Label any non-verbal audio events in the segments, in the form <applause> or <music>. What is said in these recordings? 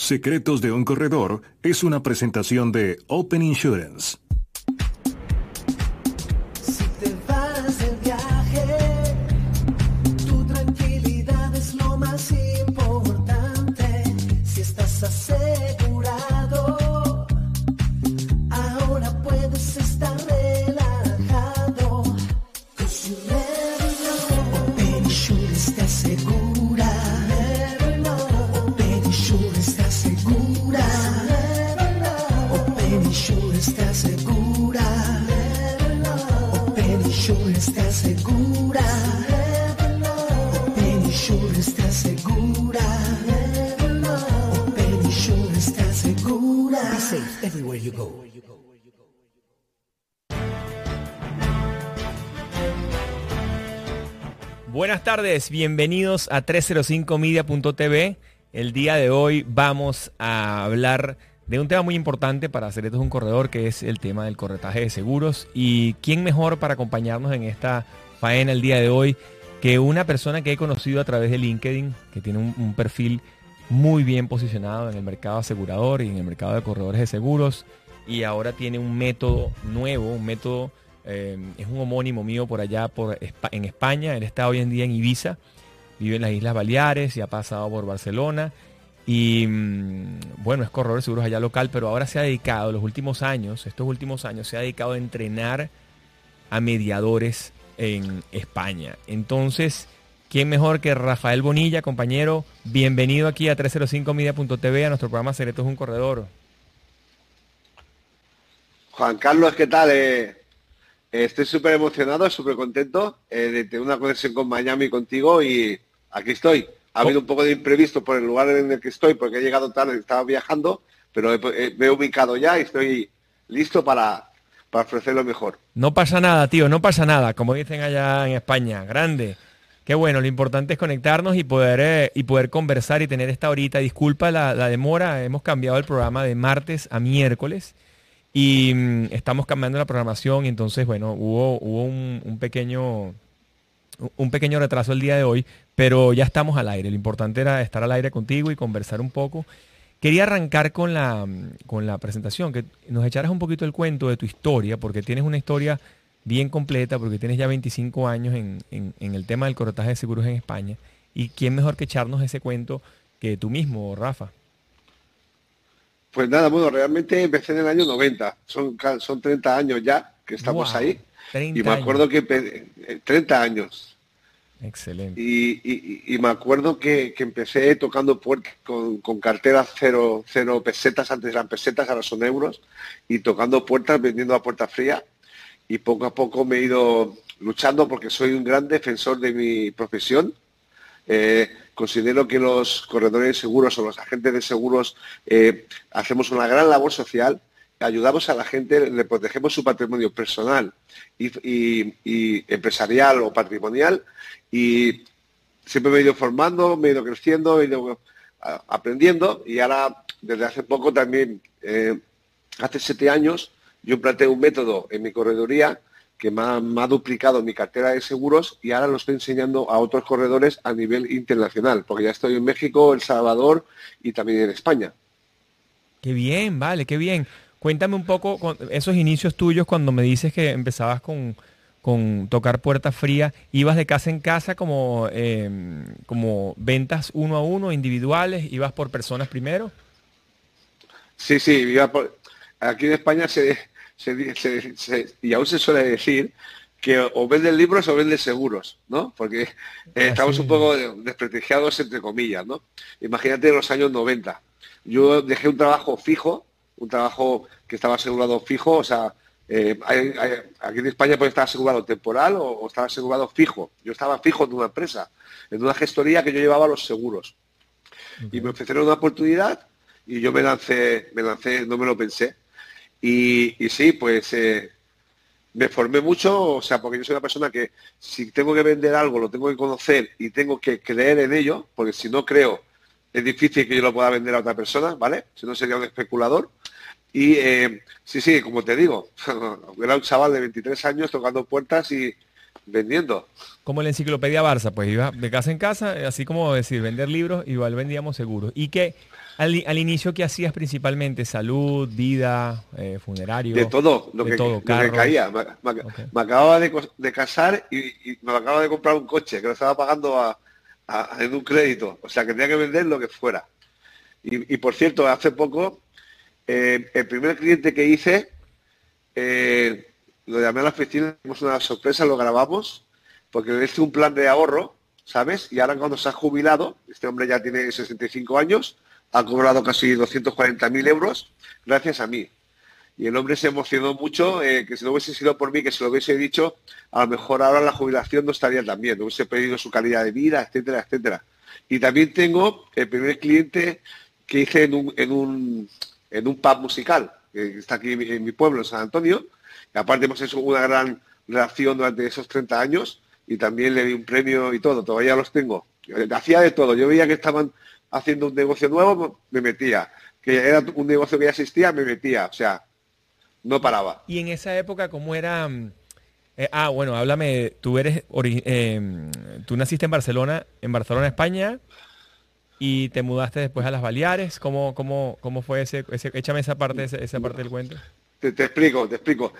Secretos de un Corredor es una presentación de Open Insurance. Buenas tardes, bienvenidos a 305media.tv. El día de hoy vamos a hablar de un tema muy importante para hacer esto es un corredor, que es el tema del corretaje de seguros. Y quién mejor para acompañarnos en esta faena el día de hoy que una persona que he conocido a través de LinkedIn, que tiene un perfil muy bien posicionado en el mercado asegurador y en el mercado de corredores de seguros. Y ahora tiene un método nuevo, un método eh, es un homónimo mío por allá por, en España. Él está hoy en día en Ibiza, vive en las Islas Baleares y ha pasado por Barcelona. Y mm, bueno, es corredor de seguros allá local, pero ahora se ha dedicado, los últimos años, estos últimos años, se ha dedicado a entrenar a mediadores en España. Entonces, ¿quién mejor que Rafael Bonilla, compañero? Bienvenido aquí a 305media.tv, a nuestro programa Secretos un Corredor. Juan Carlos, ¿qué tal? Eh, eh, estoy súper emocionado, súper contento eh, de tener una conexión con Miami contigo y aquí estoy. Ha habido un poco de imprevisto por el lugar en el que estoy porque he llegado tarde, estaba viajando, pero he- me he ubicado ya y estoy listo para, para ofrecer lo mejor. No pasa nada, tío, no pasa nada, como dicen allá en España. Grande. Qué bueno, lo importante es conectarnos y poder, eh, y poder conversar y tener esta horita. Disculpa la, la demora, hemos cambiado el programa de martes a miércoles y mm, estamos cambiando la programación y entonces, bueno, hubo, hubo un, pequeño un pequeño retraso el día de hoy, pero ya estamos al aire. Lo importante era estar al aire contigo y conversar un poco. Quería arrancar con la, con la presentación, que nos echaras un poquito el cuento de tu historia, porque tienes una historia bien completa, porque tienes ya 25 años en, en- en el tema del corretaje de seguros en España. ¿Y quién mejor que echarnos ese cuento que tú mismo, Rafa? Pues nada, bueno, realmente empecé en el año 90, son, son 30 años ya que estamos Wow, ahí. 30 Y me años. acuerdo que empe- eh, 30 años. Excelente. Y, y- y me acuerdo que, que empecé tocando puertas con, con carteras cero, cero pesetas, antes eran pesetas, ahora son euros, y tocando puertas, vendiendo a puerta fría. Y poco a poco me he ido luchando porque soy un gran defensor de mi profesión. Eh, considero que los corredores de seguros o los agentes de seguros eh, hacemos una gran labor social, ayudamos a la gente, le protegemos su patrimonio personal y, empresarial o patrimonial y siempre me he ido formando, me he ido creciendo, me he ido aprendiendo y ahora desde hace poco también, eh, hace siete años, yo planteé un método en mi corredoría que me ha, me ha duplicado mi cartera de seguros y ahora lo estoy enseñando a otros corredores a nivel internacional, porque ya estoy en México, El Salvador y también en España. Qué bien, vale, qué bien. Cuéntame un poco con esos inicios tuyos cuando me dices que empezabas con, con tocar puertas frías. ¿Ibas de casa en casa como, eh, como ventas uno a uno, individuales? ¿Ibas por personas primero? Sí, sí, iba por- aquí en España se, se di- se- se- y aún se suele decir que o venden libros o venden seguros, ¿no? Porque eh, estamos un poco desprestigiados entre comillas, ¿no? Imagínate en los años 90. Yo dejé un trabajo fijo, un trabajo que estaba asegurado fijo, o sea, eh, hay- hay- aquí en España puede estar asegurado temporal o, o estar asegurado fijo. Yo estaba fijo en una empresa, en una gestoría que yo llevaba los seguros. Y me ofrecieron una oportunidad y yo me lancé, me lancé, no me lo pensé. Y, sí, pues eh, me formé mucho, o sea, porque yo soy una persona que si tengo que vender algo, lo tengo que conocer y tengo que creer en ello, porque si no creo, es difícil que yo lo pueda vender a otra persona, ¿vale? Si no sería un especulador. Y eh, sí, sí, como te digo, <laughs> era un chaval de 23 años tocando puertas y vendiendo. Como la enciclopedia Barça, pues iba de casa en casa, así como decir, vender libros, igual vendíamos seguros. ¿Y que al, inicio qué hacías principalmente? ¿Salud, vida, eh, funerario? De todo, lo, que, todo, caía. Me, acababa de, casar y, me acababa de comprar un coche que lo estaba pagando en un crédito. O sea, que tenía que vender lo que fuera. Y, por cierto, hace poco, eh, el primer cliente que hice, eh, lo llamé a la oficina, hicimos una sorpresa, lo grabamos, porque le hice un plan de ahorro, ¿sabes? Y ahora cuando se ha jubilado, este hombre ya tiene 65 años, ha cobrado casi 240.000 euros gracias a mí. Y el hombre se emocionó mucho, eh, que si no hubiese sido por mí, que se lo hubiese dicho, a lo mejor ahora la jubilación no estaría tan bien, no hubiese pedido su calidad de vida, etcétera, etcétera. Y también tengo el primer cliente que hice en un, en un, en un pub musical, que está aquí en mi pueblo, en San Antonio. Y aparte hemos hecho una gran relación durante esos 30 años y también le di un premio y todo, todavía los tengo. Hacía de todo, yo veía que estaban haciendo un negocio nuevo, me metía. Que era un negocio que ya existía, me metía. O sea, no paraba. Y en esa época, ¿cómo era? Mm, eh, ah, bueno, háblame, tú eres, eh, tú naciste en Barcelona, en Barcelona, España, y te mudaste después a las Baleares. ¿Cómo, cómo, cómo fue ese, échame esa parte, esa, parte del cuento? Te, explico, te explico.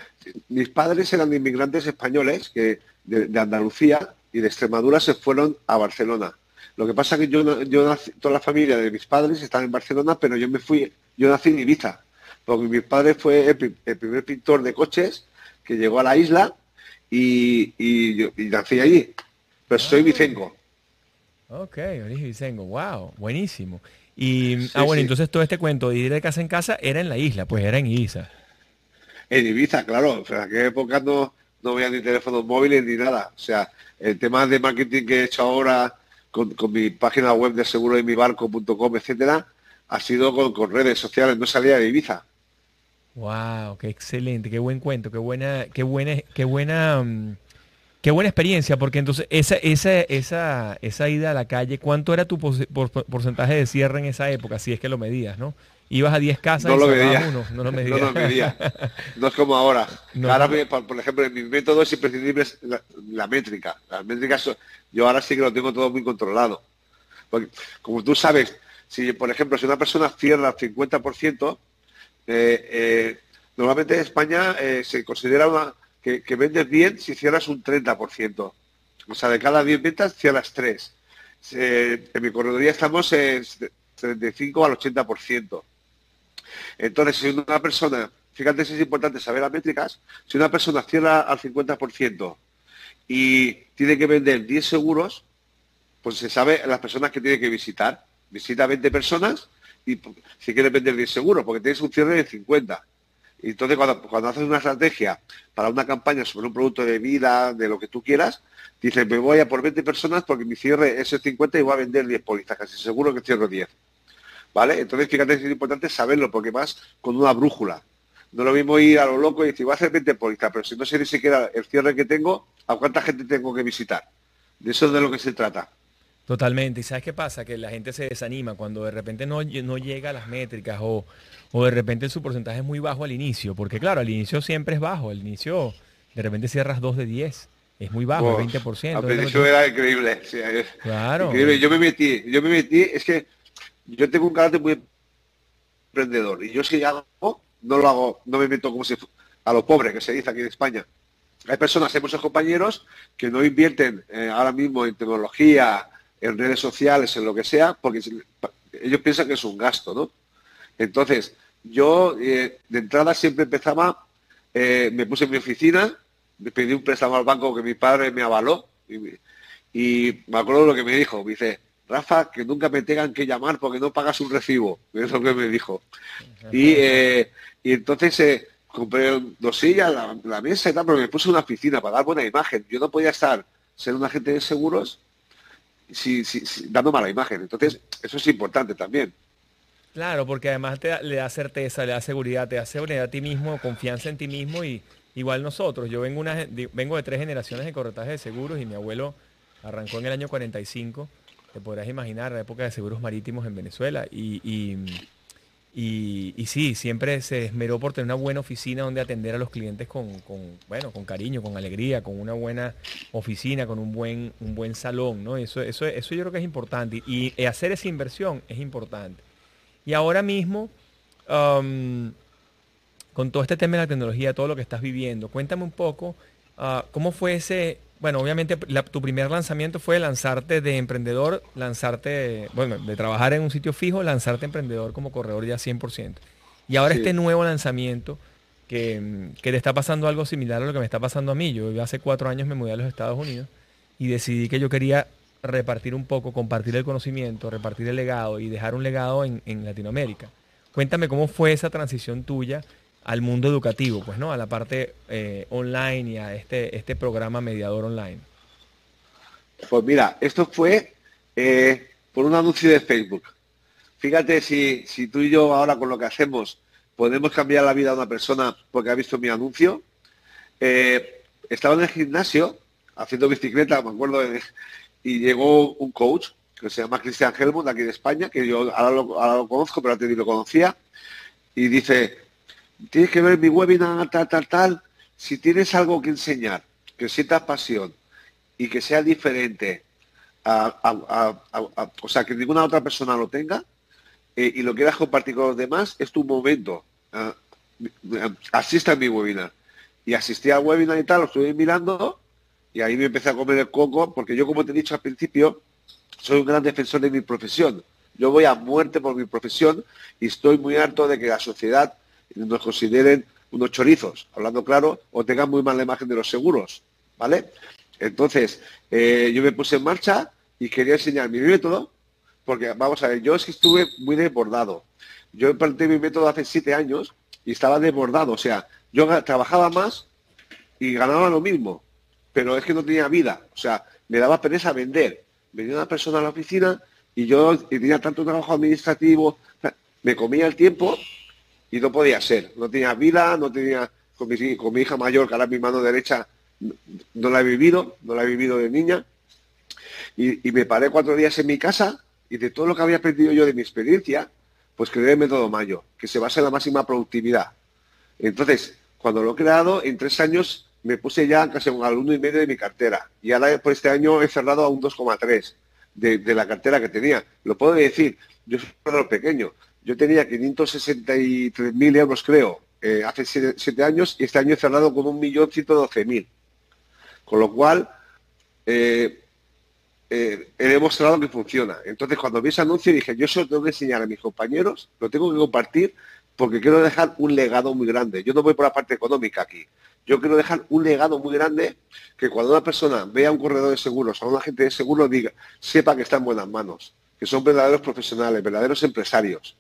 Mis padres eran inmigrantes españoles que de Andalucía y de Extremadura se fueron a Barcelona. Lo que pasa es que yo, yo nací, toda la familia de mis padres están en Barcelona, pero yo me fui, yo nací en Ibiza, porque mi padre fue el, primer pintor de coches que llegó a la isla y, nací allí. Pero soy vicengo. Ok, origen vicengo, wow, buenísimo. Y, ah, bueno, entonces todo este cuento de ir de casa en casa era en la isla, pues era en Ibiza. En Ibiza, claro, en aquella época no, no había ni teléfonos móviles ni nada. O sea, el tema de marketing que he hecho ahora con, mi página web de seguro de mi barco.com, etcétera, ha sido con, redes sociales, no salía de Ibiza. Wow, qué excelente, qué buen cuento, qué buena, qué buena, qué buena, mm, qué buena experiencia, porque entonces esa, esa, esa, esa ida a la calle, ¿cuánto era tu porcentaje de cierre en esa época? Si es que lo medías, ¿no? Ibas a 10 casas no y lo medía. uno, no lo medía. no lo medía. <laughs> No es como ahora. ahora, por, ejemplo, en mi método es imprescindible la, métrica. Las métricas, yo ahora sí que lo tengo todo muy controlado. Porque, como tú sabes, si por ejemplo, si una persona cierra el 50%, eh, eh, normalmente en España eh, se considera una, que, vendes bien si cierras un 30%. O sea, de cada 10 ventas cierras 3. en mi corredoría estamos en 35 al 80%. Entonces, si una persona, fíjate si es importante saber las métricas, si una persona cierra al 50% y tiene que vender 10 seguros, pues se sabe las personas que tiene que visitar. Visita 20 personas y si quiere vender 10 seguros, porque tienes un cierre de 50. Entonces cuando, cuando haces una estrategia para una campaña sobre un producto de vida, de lo que tú quieras, dices, me voy a por 20 personas porque mi cierre es el 50 y voy a vender 10 pólizas, casi seguro que cierro 10. ¿vale? Entonces, fíjate, es importante saberlo, porque vas con una brújula. No lo mismo ir a lo loco y decir, voy a hacer 20 pólizas, pero si no sé ni siquiera el cierre que tengo, ¿a cuánta gente tengo que visitar? De eso es de lo que se trata. Totalmente. ¿Y sabes qué pasa? Que la gente se desanima cuando de repente no, no llega a las métricas o, o de repente su porcentaje es muy bajo al inicio. Porque claro, al inicio siempre es bajo. Al inicio de repente cierras 2 de 10. Es muy bajo, 20%. Al principio era increíble. claro. Yo me metí, yo me metí, es que yo tengo un carácter muy emprendedor y yo si hago, no lo hago, no me meto como si a lo pobre que se dice aquí en España. Hay personas, hay muchos compañeros que no invierten eh, ahora mismo en tecnología, en redes sociales, en lo que sea, porque ellos piensan que es un gasto, ¿no? Entonces, yo eh, de entrada siempre empezaba, eh, me puse en mi oficina, me pedí un préstamo al banco que mi padre me avaló y, y me acuerdo lo que me dijo, me dice, Rafa, que nunca me tengan que llamar porque no pagas un recibo. <laughs> Es lo que me dijo. Y, eh, entonces eh, compré dos sillas, la, mesa y tal, pero me puse una oficina para dar buena imagen. Yo no podía estar, ser un agente de seguros, si, dando mala imagen. Entonces, eso es importante también. Claro, porque además te le da certeza, le da seguridad, te da seguridad a ti mismo, confianza en ti mismo y igual nosotros. Yo vengo, de tres generaciones de corretaje de seguros y mi abuelo arrancó en el año 45, te podrás imaginar, la época de seguros marítimos en Venezuela y, sí, siempre se esmeró por tener una buena oficina donde atender a los clientes con, bueno, con cariño, con alegría, con una buena oficina, con un buen, un buen salón, ¿no? Eso, eso, eso yo creo que es importante. Y, hacer esa inversión es importante. Y ahora mismo, con todo este tema de la tecnología, todo lo que estás viviendo, cuéntame un poco uh, cómo fue ese, bueno, obviamente tu primer lanzamiento fue lanzarte de emprendedor, lanzarte, bueno, de trabajar en un sitio fijo, lanzarte emprendedor como corredor ya 100%. Y ahora este nuevo lanzamiento, que, que, te está pasando algo similar a lo que me está pasando a mí. Yo hace cuatro años me mudé a los Estados Unidos y decidí que yo quería repartir un poco, compartir el conocimiento, repartir el legado y dejar un legado en, en Latinoamérica. Cuéntame cómo fue esa transición tuya al mundo educativo, pues, ¿no? A la parte eh, online y a este, este programa mediador online. Pues mira, esto fue eh, por un anuncio de Facebook. Fíjate si, si tú y yo ahora con lo que hacemos podemos cambiar la vida de una persona porque ha visto mi anuncio. Eh, estaba en el gimnasio haciendo bicicleta, me acuerdo, y llegó un coach que se llama Cristian Helmut, aquí de España, que yo ahora lo, ahora lo conozco, pero antes ni lo conocía, y dice, tienes que ver mi webinar, tal, tal, tal. Si tienes algo que enseñar, que sientas pasión y que sea diferente, o sea, que ninguna otra persona lo tenga eh, y lo quieras compartir con los demás, es tu momento. Uh, asista a mi webinar. Y asistí al webinar y tal, lo estuve mirando y ahí me empecé a comer el coco, porque yo, como te he dicho al principio, soy un gran defensor de mi profesión. Yo voy a muerte por mi profesión y estoy muy harto de que la sociedad nos consideren unos chorizos, hablando claro, o tengan muy mala imagen de los seguros, ¿vale? Entonces, eh, yo me puse en marcha y quería enseñar mi método, porque vamos a ver, yo es que estuve muy desbordado. Yo implanté mi método hace siete años y estaba desbordado, o sea, yo trabajaba más y ganaba lo mismo, pero es que no tenía vida, o sea, me daba pereza vender. Venía una persona a la oficina y yo tenía tanto trabajo administrativo, me comía el tiempo y no podía ser. No tenía vida, no tenía, con mi, hija mayor, que ahora mi mano derecha no la he vivido, no la he vivido de niña, y, me paré cuatro días en mi casa y de todo lo que había aprendido yo de mi experiencia, pues creé el método Mayo, que se basa en la máxima productividad. Entonces, cuando lo he creado, en tres años me puse ya casi un alumno y medio de mi cartera. Y ahora por este año he cerrado a un 2,3 de, de, la cartera que tenía. Lo puedo decir, yo soy un pequeño, yo tenía 563.000 euros, creo, eh, hace siete, años y este año he cerrado con 1.112.000. Con lo cual, eh, eh, he demostrado que funciona. Entonces, cuando vi ese anuncio dije, yo eso tengo que enseñar a mis compañeros, lo tengo que compartir porque quiero dejar un legado muy grande. Yo no voy por la parte económica aquí. Yo quiero dejar un legado muy grande que cuando una persona vea un corredor de seguros, a un agente de seguros, diga, sepa que está en buenas manos, que son verdaderos profesionales, verdaderos empresarios.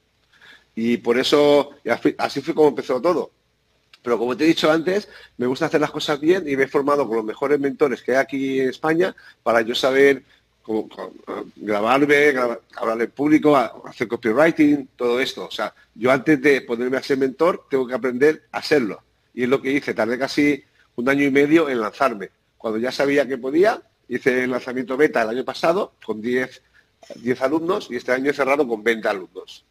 Y por eso, así fue como empezó todo. Pero como te he dicho antes, me gusta hacer las cosas bien y me he formado con los mejores mentores que hay aquí en España para yo saber cómo, grabarme, hablar en público, hacer copywriting, todo esto. O sea, yo antes de ponerme a ser mentor tengo que aprender a serlo. Y es lo que hice. Tardé casi un año y medio en lanzarme. Cuando ya sabía que podía, hice el lanzamiento beta el año pasado con 10, 10 alumnos y este año he cerrado con 20 alumnos.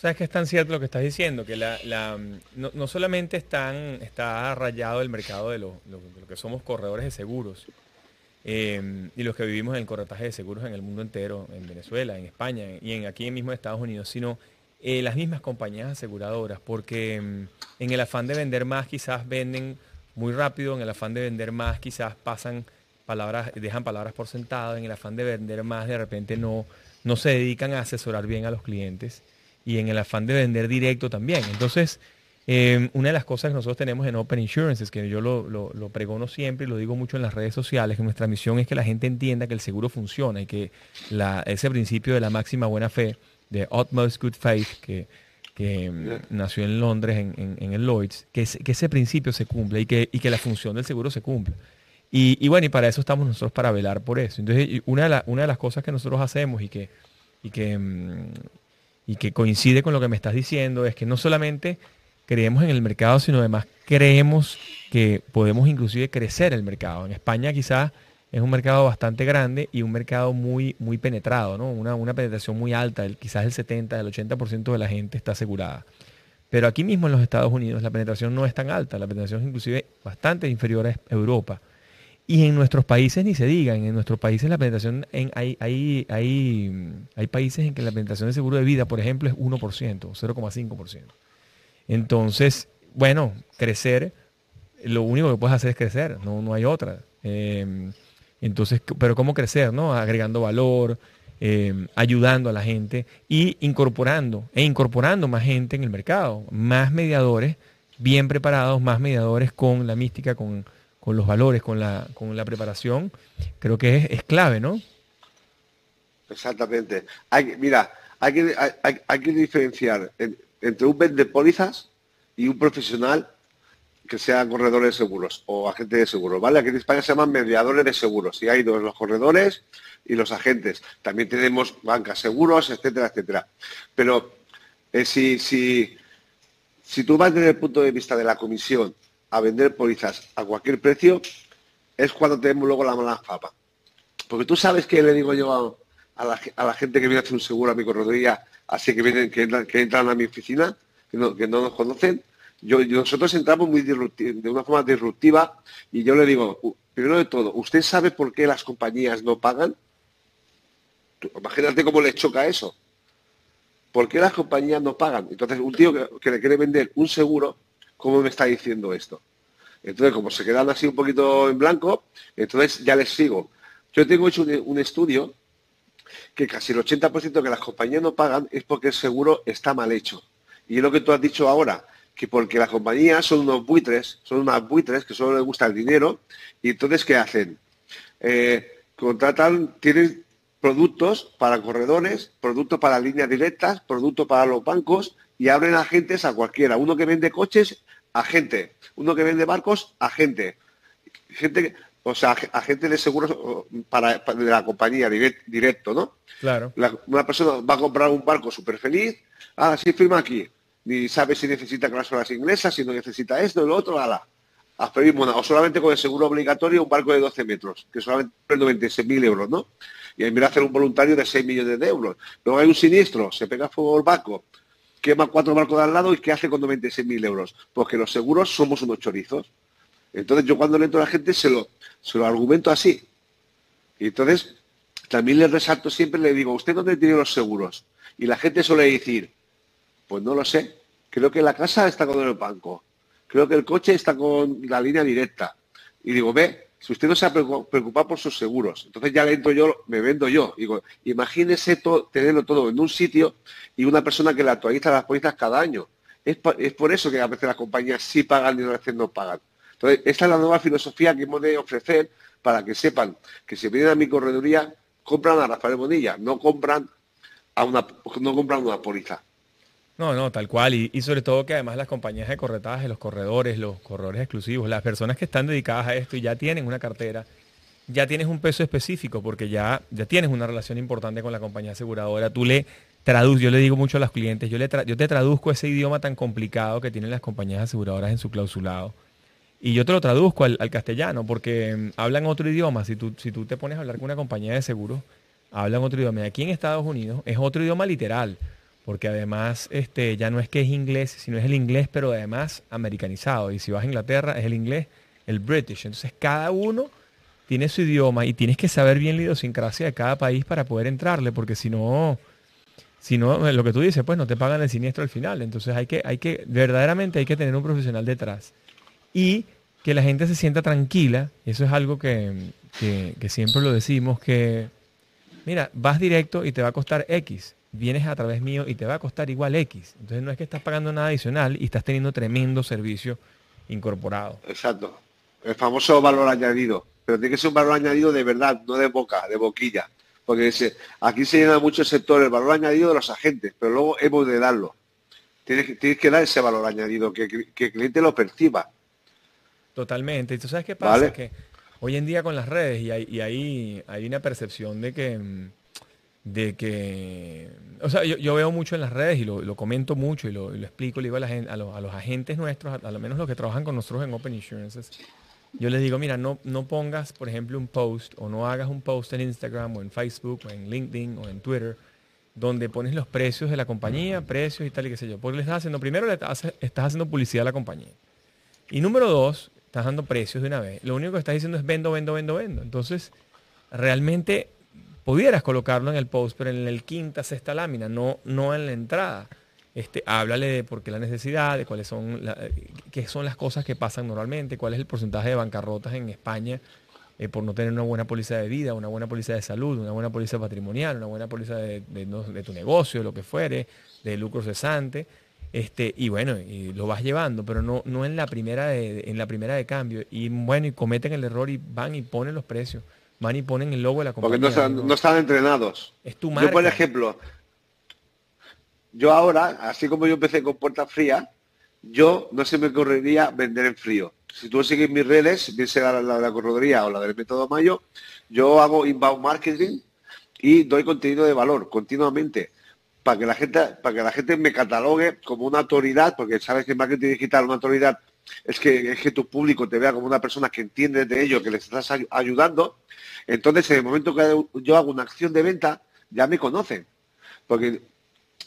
Sabes que es tan cierto lo que estás diciendo, que la, no, solamente están, está rayado el mercado de lo, que somos corredores de seguros eh, y los que vivimos en el corretaje de seguros en el mundo entero, en Venezuela, en España y en, aquí mismo en Estados Unidos, sino eh, las mismas compañías aseguradoras, porque mm, en el afán de vender más quizás venden muy rápido, en el afán de vender más quizás pasan palabras, dejan palabras por sentado, en el afán de vender más de repente no, no se dedican a asesorar bien a los clientes y en el afán de vender directo también. Entonces, em, una de las cosas que nosotros tenemos en Open Insurance es que yo lo, lo, pregono siempre y lo digo mucho en las redes sociales, que nuestra misión es que la gente entienda que el seguro funciona y que ese principio de la máxima buena fe, de utmost good faith, que, em, nació en Londres, en, el Lloyds, que, que, ese principio se cumple y que, y que la función del seguro se cumple. Y, bueno, y para eso estamos nosotros, para velar por eso. Entonces, una de, una de las cosas que nosotros hacemos y que, y que em, y que coincide con lo que me estás diciendo, es que no solamente creemos en el mercado, sino además creemos que podemos inclusive crecer el mercado. En España quizás es un mercado bastante grande y un mercado muy, muy penetrado, ¿no? Una, una penetración muy alta, el, quizás el 70, el 80% de la gente está asegurada. Pero aquí mismo en los Estados Unidos la penetración no es tan alta, la penetración es inclusive bastante inferior a Europa. Y en nuestros países ni se digan, en nuestros países la penetración, en, hay, hay, hay, hay países en que la penetración de seguro de vida, por ejemplo, es 1%, 0,5%. Entonces, bueno, crecer, lo único que puedes hacer es crecer, no, no hay otra. Em, entonces, pero ¿cómo crecer? ¿no? Agregando valor, em, ayudando a la gente y incorporando, e incorporando más gente en el mercado, más mediadores bien preparados, más mediadores con la mística, con, con los valores, con la, con la preparación, creo que es, clave, ¿no? Exactamente. Hay, mira, hay que, hay, que diferenciar entre un vende pólizas y un profesional que sea corredor de seguros o agente de seguros, ¿vale? Aquí en España se llaman mediadores de seguros y hay dos, los corredores y los agentes. También tenemos bancas seguros, etcétera, etcétera. Pero eh, si, si, si tú vas desde el punto de vista de la comisión a vender pólizas a cualquier precio, es cuando tenemos luego la mala fama. Porque tú sabes que le digo yo a, la, gente que viene a hacer un seguro a mi corredoría, así que vienen, que entran, a mi oficina, que no, nos conocen, yo, nosotros entramos muy de una forma disruptiva y yo le digo, primero de todo, ¿usted sabe por qué las compañías no pagan? Imagínate cómo le choca eso. ¿Por qué las compañías no pagan? Entonces, un tío que le quiere vender un seguro, ¿cómo me está diciendo esto? Entonces, como se quedan así un poquito en blanco, entonces ya les sigo. Yo tengo hecho un, estudio que casi el 80% que las compañías no pagan es porque el seguro está mal hecho. Y es lo que tú has dicho ahora, que porque las compañías son unos buitres, son unas buitres que solo les gusta el dinero, y entonces, ¿qué hacen? Eh, contratan, tienen productos para corredores, productos para líneas directas, productos para los bancos, y abren agentes a cualquiera. Uno que vende coches, agente. Uno que vende barcos, agente. Gente, o sea, agente de seguros para, de la compañía directo, ¿no? Claro. una persona va a comprar un barco súper feliz, ah, sí, firma aquí. Ni sabe si necesita cláusulas inglesas, si no necesita esto, lo otro, ala. O solamente con el seguro obligatorio un barco de 12 metros, que solamente es 96.000 euros, ¿no? Y vez de hacer un voluntario de 6 millones de euros. Luego hay un siniestro, se pega fuego el barco, quema cuatro barcos de al lado y ¿qué hace con 96.000 euros? Pues que los seguros somos unos chorizos. Entonces yo cuando le entro a la gente se lo, se lo argumento así. Y entonces también le resalto siempre, le digo, ¿usted dónde tiene los seguros? Y la gente suele decir, pues no lo sé. Creo que la casa está con el banco. Creo que el coche está con la línea directa. Y digo, ve, si usted no se ha preocupado por sus seguros, entonces ya entro yo, me vendo yo. Digo, imagínese tenerlo todo en un sitio y una persona que le actualiza las pólizas cada año. Es, por eso que a veces las compañías sí pagan y a veces no pagan. Entonces, esta es la nueva filosofía que hemos de ofrecer para que sepan que si vienen a mi correduría, compran a Rafael Bonilla, no compran a una, no compran una póliza. No, no, tal cual. Y, sobre todo que además las compañías de corretaje, los corredores, los corredores exclusivos, las personas que están dedicadas a esto y ya tienen una cartera, ya tienes un peso específico porque ya, ya tienes una relación importante con la compañía aseguradora. Tú le traduces, yo le digo mucho a los clientes, yo, le yo te traduzco ese idioma tan complicado que tienen las compañías aseguradoras en su clausulado. Y yo te lo traduzco al, castellano porque mm, hablan otro idioma. Si tú, si tú te pones a hablar con una compañía de seguros, hablan otro idioma. Aquí en Estados Unidos es otro idioma literal porque además este, ya no es que es inglés, sino es el inglés, pero además americanizado. Y si vas a Inglaterra es el inglés, el British. Entonces cada uno tiene su idioma y tienes que saber bien la idiosincrasia de cada país para poder entrarle, porque si no, si no, lo que tú dices, pues no te pagan el siniestro al final. Entonces hay que, hay que, verdaderamente hay que tener un profesional detrás. Y que la gente se sienta tranquila, eso es algo que, que siempre lo decimos, que, mira, vas directo y te va a costar X vienes a través mío y te va a costar igual X. Entonces no es que estás pagando nada adicional y estás teniendo tremendo servicio incorporado. Exacto. El famoso valor añadido. Pero tiene que ser un valor añadido de verdad, no de boca, de boquilla. Porque aquí se llena mucho el sector el valor añadido de los agentes, pero luego hemos de darlo. Tienes, tienes que dar ese valor añadido, que, el cliente lo perciba. Totalmente. ¿Y tú sabes qué pasa? Que hoy en día con las redes y hay, y hay, hay una percepción de que mm, de que, o sea, yo, veo mucho en las redes y lo, comento mucho y lo, explico, le digo a, la gente, a, los, agentes nuestros, a, lo menos los que trabajan con nosotros en Open Insurances, yo les digo, mira, no, no pongas, por ejemplo, un post o no hagas un post en Instagram o en Facebook o en LinkedIn o en Twitter donde pones los precios de la compañía, precios y tal y qué sé yo. Porque le estás haciendo, primero le estás, estás haciendo publicidad a la compañía. Y número dos, estás dando precios de una vez. Lo único que estás diciendo es vendo, vendo, vendo, vendo. Entonces, realmente pudieras colocarlo en el post, pero en el quinta, sexta lámina, no, no en la entrada. Este, háblale de por qué la necesidad, de cuáles son, qué son las cosas que pasan normalmente, cuál es el porcentaje de bancarrotas en España eh, por no tener una buena póliza de vida, una buena póliza de salud, una buena póliza patrimonial, una buena póliza de, tu negocio, lo que fuere, de lucro cesante. Este, y bueno, y lo vas llevando, pero no, no en la primera de, en la primera de cambio. Y bueno, y cometen el error y van y ponen los precios van y ponen el logo de la compañía. Porque no están, entrenados. Es tu marca. Yo, por ejemplo, yo ahora, así como yo empecé con puerta fría, yo no se me correría vender en frío. Si tú sigues mis redes, bien sea la, de la corredoría o la del método Mayo, yo hago inbound marketing y doy contenido de valor continuamente para que la gente para que la gente me catalogue como una autoridad, porque sabes que en marketing digital una autoridad es que, es que tu público te vea como una persona que entiende de ello, que le estás ayudando entonces, en el momento que yo hago una acción de venta, ya me conocen. Porque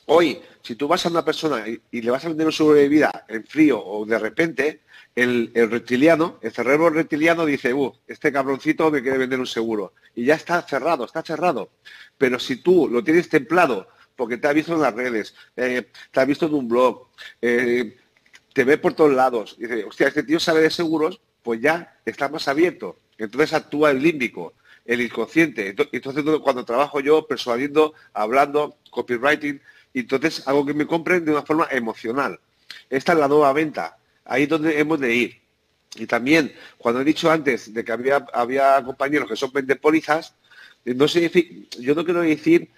hoy, si tú vas a una persona y, le vas a vender un seguro de vida en frío o de repente, el, reptiliano, el cerebro reptiliano dice, uh, este cabroncito me quiere vender un seguro. Y ya está cerrado, está cerrado. Pero si tú lo tienes templado, porque te ha visto en las redes, eh, te ha visto en un blog, eh, te ve por todos lados, y dice, hostia, este tío sabe de seguros, pues ya está más abierto. Entonces actúa el límbico el inconsciente. Entonces, cuando trabajo yo persuadiendo, hablando, copywriting, entonces hago que me compren de una forma emocional. Esta es la nueva venta. Ahí es donde hemos de ir. Y también, cuando he dicho antes de que había, había compañeros que son pólizas, no yo no quiero decir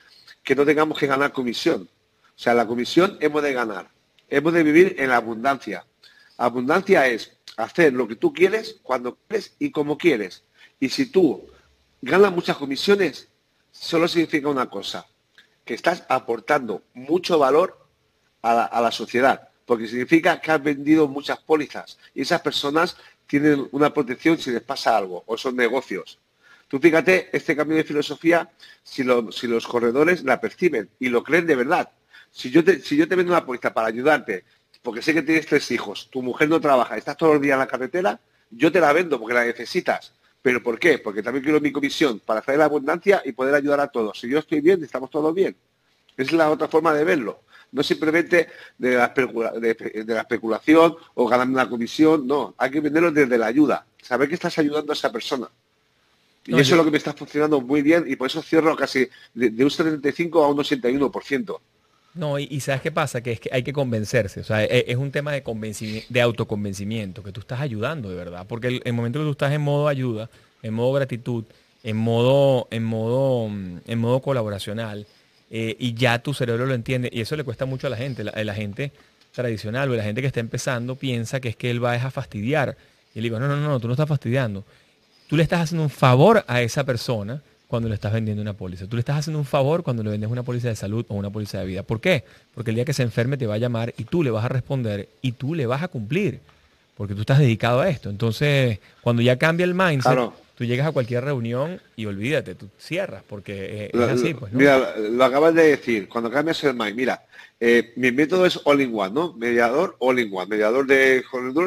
que no tengamos que ganar comisión. O sea, la comisión hemos de ganar. Hemos de vivir en la abundancia. Abundancia es hacer lo que tú quieres, cuando quieres y como quieres. Y si tú gana muchas comisiones, solo significa una cosa, que estás aportando mucho valor a la, sociedad, porque significa que has vendido muchas pólizas y esas personas tienen una protección si les pasa algo o son negocios. Tú fíjate este cambio de filosofía si los corredores la perciben y lo creen de verdad. Si yo, te, si yo te vendo una póliza para ayudarte, porque sé que tienes tres hijos, tu mujer no trabaja, estás todos los días en la carretera, yo te la vendo porque la necesitas. ¿Pero por qué? Porque también quiero mi comisión para hacer la abundancia y poder ayudar a todos. Si yo estoy bien, estamos todos bien. Esa es la otra forma de verlo. No simplemente de la, especulación o ganando una comisión, no. Hay que venderlo desde la ayuda. Saber que estás ayudando a esa persona. Y eso es lo que me está funcionando muy bien y por eso cierro casi de, un 75 a un 81%. No, y, ¿sabes qué pasa? Que es que hay que convencerse. O sea, e, es, un tema de, de autoconvencimiento, que tú estás ayudando de verdad. Porque el, el, momento que tú estás en modo ayuda, en modo gratitud, en modo, en modo, en modo colaboracional, eh, y ya tu cerebro lo entiende, y eso le cuesta mucho a la gente. La, gente tradicional o la gente que está empezando piensa que es que él va a fastidiar. Y le digo, no, no, no, tú no estás fastidiando. Tú le estás haciendo un favor a esa persona cuando le estás vendiendo una póliza. Tú le estás haciendo un favor cuando le vendes una póliza de salud o una póliza de vida. ¿Por qué? Porque el día que se enferme te va a llamar y tú le vas a responder y tú le vas a cumplir. Porque tú estás dedicado a esto. Entonces, cuando ya cambia el mindset, tú llegas a cualquier reunión y olvídate, tú cierras, porque es, así. Pues, Mira, lo acabas de decir, cuando cambias el mind, mira, eh, mi método es all in one, ¿no? Mediador, all in one, mediador de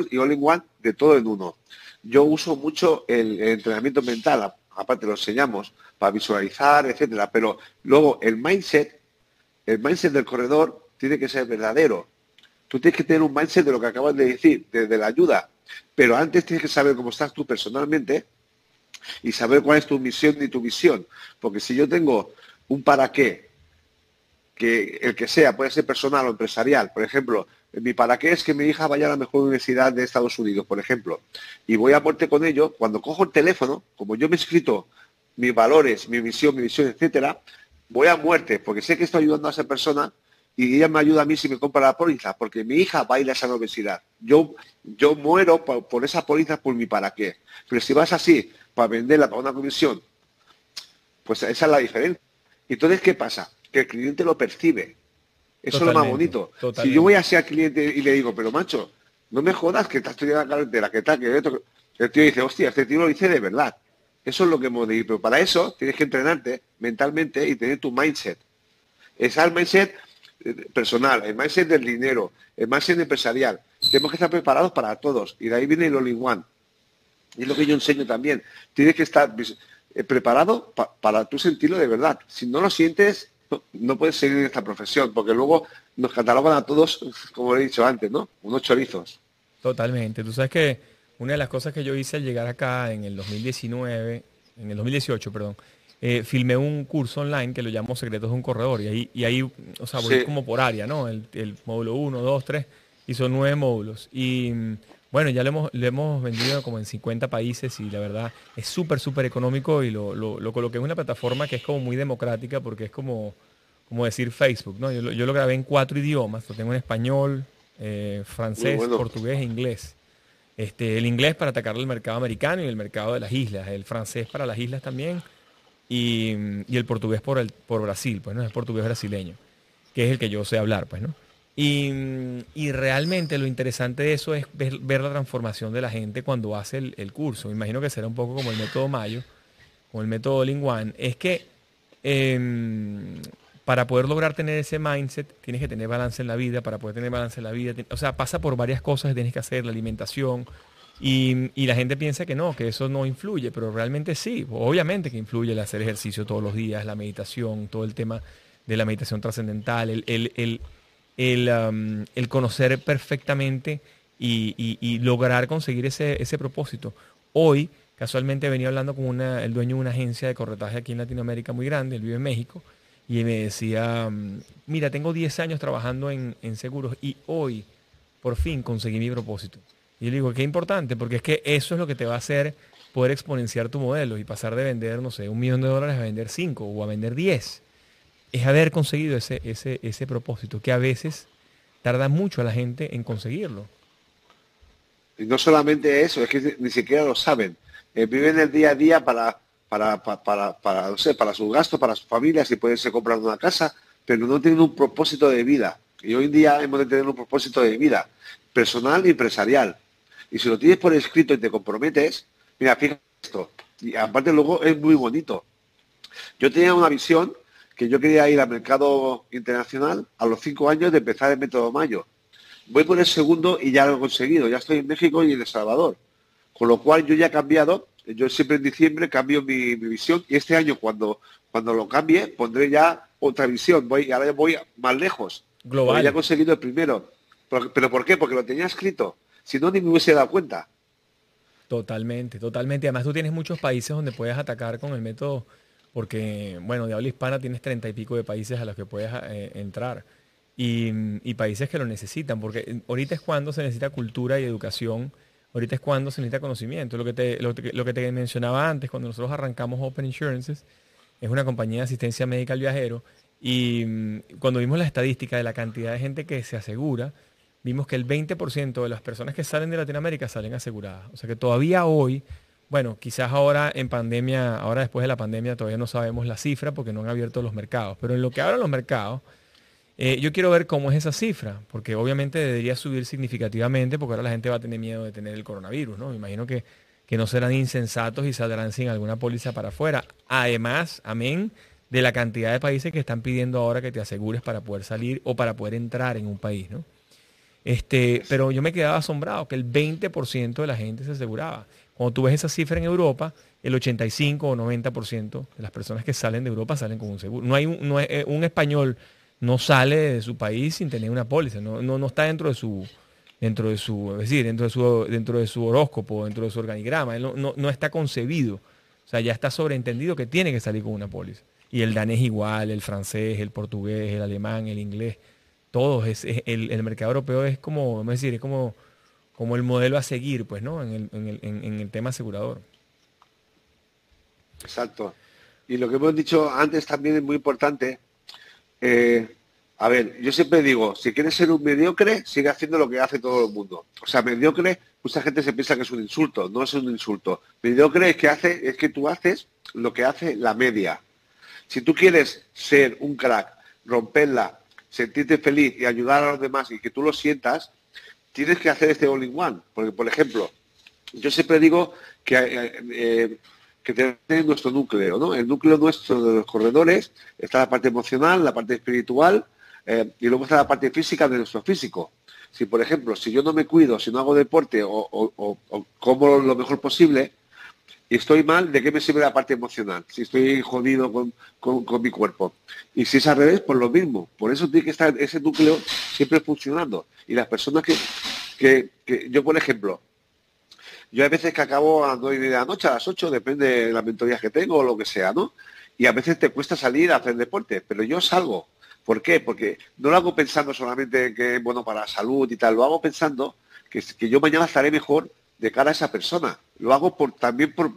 y all in one de todo en uno. Yo uso mucho el entrenamiento mental, aparte lo enseñamos, para visualizar, etcétera. Pero luego el mindset, el mindset del corredor tiene que ser verdadero. Tú tienes que tener un mindset de lo que acabas de decir, de, la ayuda. Pero antes tienes que saber cómo estás tú personalmente y saber cuál es tu misión y tu visión. Porque si yo tengo un para qué, que el que sea, puede ser personal o empresarial, por ejemplo, mi para qué es que mi hija vaya a la mejor universidad de Estados Unidos, por ejemplo, y voy a aporte con ello, cuando cojo el teléfono, como yo me he escrito mis valores, mi misión, mi visión, etcétera, voy a muerte, porque sé que estoy ayudando a esa persona y ella me ayuda a mí si me compra la póliza, porque mi hija baila esa obesidad. Yo, yo muero por, esa póliza por mi para qué. Pero si vas así, para venderla para una comisión, pues esa es la diferencia. Entonces, ¿qué pasa? Que el cliente lo percibe. Eso es lo más Totalmente, bonito. Si yo voy así al cliente y le digo, pero macho, no me jodas que estás estudiando la carretera, que tal, que esto. El tío dice, hostia, este tío lo dice de verdad. Eso es lo que hemos de ir. Pero para eso tienes que entrenarte mentalmente y tener tu mindset. Es el mindset eh, personal, el mindset del dinero, el mindset empresarial. Tenemos que estar preparados para todos. Y de ahí viene el all in one. Y es lo que yo enseño también. Tienes que estar vis- eh, preparado pa- para tú sentirlo de verdad. Si no lo sientes, no, puedes seguir en esta profesión, porque luego nos catalogan a todos, como he dicho antes, ¿no? Unos chorizos. Totalmente. Tú sabes que una de las cosas que yo hice al llegar acá en el 2019, en el 2018, perdón, eh, filmé un curso online que lo llamo Secretos de un Corredor. Y ahí, y ahí o sea, voy Sí. como por área, ¿no? El, el módulo 1, 2, 3, y son nueve módulos. Y bueno, ya lo hemos, lo hemos vendido como en 50 países y la verdad es súper, súper económico y lo, lo, lo coloqué en una plataforma que es como muy democrática porque es como, como decir Facebook, ¿no? Yo, lo- yo lo grabé en cuatro idiomas, lo tengo en español, eh, francés, bueno. portugués e inglés. Este, el inglés para atacar el mercado americano y el mercado de las islas, el francés para las islas también y, y el portugués por, el, por Brasil, pues no es portugués brasileño, que es el que yo sé hablar, pues no. Y, y realmente lo interesante de eso es ver, la transformación de la gente cuando hace el, el curso. Me imagino que será un poco como el método Mayo, o el método Linguan. Es que em, para poder lograr tener ese mindset, tienes que tener balance en la vida, para poder tener balance en la vida, o sea, pasa por varias cosas que tienes que hacer, la alimentación, y, y la gente piensa que no, que eso no influye, pero realmente sí, obviamente que influye el hacer ejercicio todos los días, la meditación, todo el tema de la meditación trascendental, el, el, el, el conocer perfectamente y, y- lograr conseguir ese, ese propósito. Hoy, casualmente venía hablando con una- el dueño de una agencia de corretaje aquí en Latinoamérica muy grande, él vive en México, y me decía, mira, tengo 10 años trabajando en, en seguros y hoy por fin conseguí mi propósito. Y yo le digo, qué importante, porque es que eso es lo que te va a hacer poder exponenciar tu modelo y pasar de vender, no sé, un millón de dólares a vender 5 o a vender 10. Es haber conseguido ese, ese, ese propósito, que a veces tarda mucho a la gente en conseguirlo. Y no solamente eso, es que ni siquiera lo saben. Eh, viven el día a día para, para, pa- para, para, no sé, para sus gastos, para su familia, si pueden ser comprando una casa, pero no tienen un propósito de vida. Y hoy en día hemos de tener un propósito de vida, personal y empresarial. Y si lo tienes por escrito y te comprometes, mira, fíjate esto. Y aparte luego es muy bonito. Yo tenía una visión que yo quería ir al mercado internacional a los cinco años de empezar el método Mayo. Voy por el segundo y ya lo he conseguido. Ya estoy en México y en El Salvador. Con lo cual yo ya he cambiado. Yo siempre en diciembre cambio mi, mi visión y este año cuando, cuando lo cambie pondré ya otra visión. Voy, ahora voy más lejos. Global. Ya he conseguido el primero. ¿Pero, ¿Pero por qué? Porque lo tenía escrito. Si no, ni me hubiese dado cuenta. Totalmente, totalmente. Además tú tienes muchos países donde puedes atacar con el método, porque, bueno, de habla hispana tienes treinta y pico de países a los que puedes eh, entrar. Y, y países que lo necesitan, porque ahorita es cuando se necesita cultura y educación, ahorita es cuando se necesita conocimiento. Lo que te, lo, lo que te mencionaba antes, cuando nosotros arrancamos Open Insurances, es una compañía de asistencia médica al viajero, y mm, cuando vimos la estadística de la cantidad de gente que se asegura, vimos que el 20% de las personas que salen de Latinoamérica salen aseguradas. O sea que todavía hoy, bueno, quizás ahora en pandemia, ahora después de la pandemia todavía no sabemos la cifra porque no han abierto los mercados, pero en lo que abran los mercados, eh, yo quiero ver cómo es esa cifra, porque obviamente debería subir significativamente porque ahora la gente va a tener miedo de tener el coronavirus, ¿no? Me imagino que, que no serán insensatos y saldrán sin alguna póliza para afuera. Además, amén, de la cantidad de países que están pidiendo ahora que te asegures para poder salir o para poder entrar en un país, ¿no? Este, pero yo me quedaba asombrado que el 20% de la gente se aseguraba. Cuando tú ves esa cifra en Europa, el 85 o 90% de las personas que salen de Europa salen con un seguro. No hay un, eh, español no sale de su país sin tener una póliza, no, está dentro de su dentro de su, es decir, dentro de su dentro de su horóscopo, dentro de su organigrama, no, no está concebido. O sea, ya está sobreentendido que tiene que salir con una póliza. Y el danés igual, el francés, el portugués, el alemán, el inglés todos, es, el, el mercado europeo es como, vamos a decir, es como, como el modelo a seguir, pues, ¿no? En el, en el- en el tema asegurador. Exacto. Y lo que hemos dicho antes también es muy importante. Eh, a ver, yo siempre digo, si quieres ser un mediocre, sigue haciendo lo que hace todo el mundo. O sea, mediocre, mucha gente se piensa que es un insulto, no es un insulto. Mediocre es que hace, es que tú haces lo que hace la media. Si tú quieres ser un crack, romperla, sentirte feliz y ayudar a los demás y que tú lo sientas, tienes que hacer este all-in-one. Porque, por ejemplo, yo siempre digo que, eh, eh, que tenemos nuestro núcleo, ¿no? El núcleo nuestro de los corredores está la parte emocional, la parte espiritual eh, y luego está la parte física de nuestro físico. Si, por ejemplo, si yo no me cuido, si no hago deporte o, como lo mejor posible, estoy mal, ¿de qué me sirve la parte emocional? Si estoy jodido con, mi cuerpo. Y si es al revés, por lo mismo. Por eso tiene que estar ese núcleo siempre funcionando. Y las personas que, yo, por ejemplo, yo hay veces que acabo a las 9 de la noche, a las 8, depende de las mentorías que tengo o lo que sea, ¿no? Y a veces te cuesta salir a hacer deporte, pero yo salgo. ¿Por qué? Porque no lo hago pensando solamente que es bueno para la salud y tal, lo hago pensando que, que yo mañana estaré mejor de cara a esa persona. Lo hago por, también por,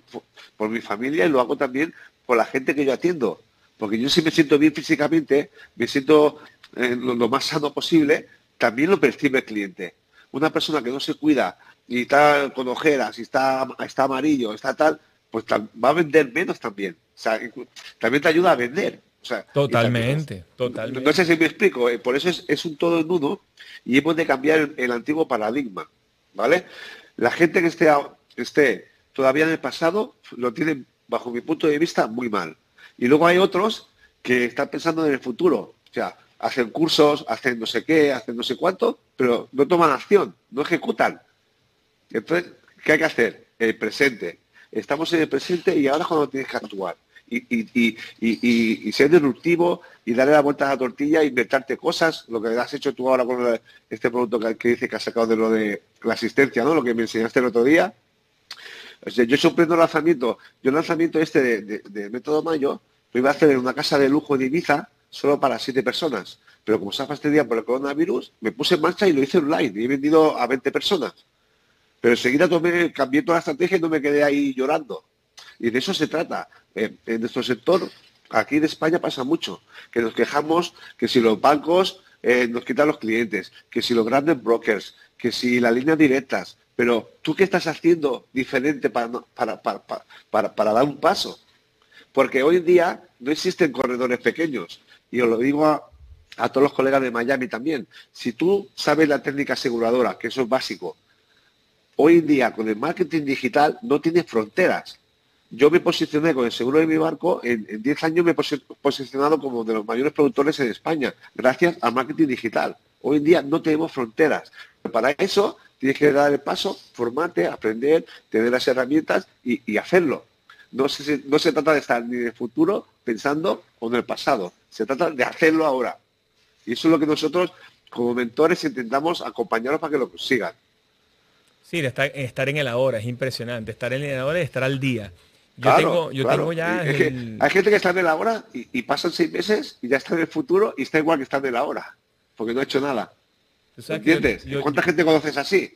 por, mi familia y lo hago también por la gente que yo atiendo. Porque yo si me siento bien físicamente, me siento eh, lo, más sano posible, también lo percibe el cliente. Una persona que no se cuida y está con ojeras y está, está amarillo, está tal, pues va a vender menos también. O sea, también te ayuda a vender. totalmente, totalmente. No sé si me explico, eh, por eso es, un todo en uno y hemos de cambiar el antiguo paradigma, ¿vale? La gente que esté, todavía en el pasado lo tiene, bajo mi punto de vista, muy mal. Y luego hay otros que están pensando en el futuro. O sea, hacen cursos, hacen no sé qué, hacen no sé cuánto, pero no toman acción, no ejecutan. Entonces, ¿qué hay que hacer? El presente. Estamos en el presente y ahora es cuando tienes que actuar. Y, ser disruptivo y darle la vuelta a la tortilla, inventarte cosas, lo que has hecho tú ahora con este producto que, dice que has sacado de lo de la asistencia, ¿no? Lo que me enseñaste el otro día. yo sorprendo el lanzamiento, yo lanzamiento este de, Método Mayo lo iba a hacer en una casa de lujo de Ibiza solo para siete personas. Pero como se ha fastidiado por el coronavirus, me puse en marcha y lo hice online y he vendido a 20 personas. Pero enseguida tomé, cambié toda la estrategia y no me quedé ahí llorando. Y de eso se trata. Eh, en nuestro sector, aquí en España pasa mucho, que nos quejamos que si los bancos eh, nos quitan los clientes, que si los grandes brokers, que si las líneas directas, pero ¿tú qué estás haciendo diferente para, para, dar un paso? Porque hoy en día no existen corredores pequeños. Y os lo digo a todos los colegas de Miami también. Si tú sabes la técnica aseguradora, que eso es básico, hoy en día con el marketing digital no tienes fronteras yo me posicioné con el seguro de mi barco, en, 10 años me he posicionado como de los mayores productores en España, gracias al marketing digital. Hoy en día no tenemos fronteras. Para eso tienes que dar el paso, formarte, aprender, tener las herramientas y, hacerlo. No se, trata de estar ni en el futuro pensando o en el pasado. Se trata de hacerlo ahora. Y eso es lo que nosotros, como mentores, intentamos acompañarlos para que lo consigan. Sí, estar, estar en el ahora, es impresionante. Estar en el ahora y estar al día. Yo, tengo, yo tengo ya... hay gente que está en la hora y, pasan seis meses y ya está en el futuro y está igual que está en la hora, porque no ha hecho nada. ¿Entiendes? ¿Cuánta gente conoces así?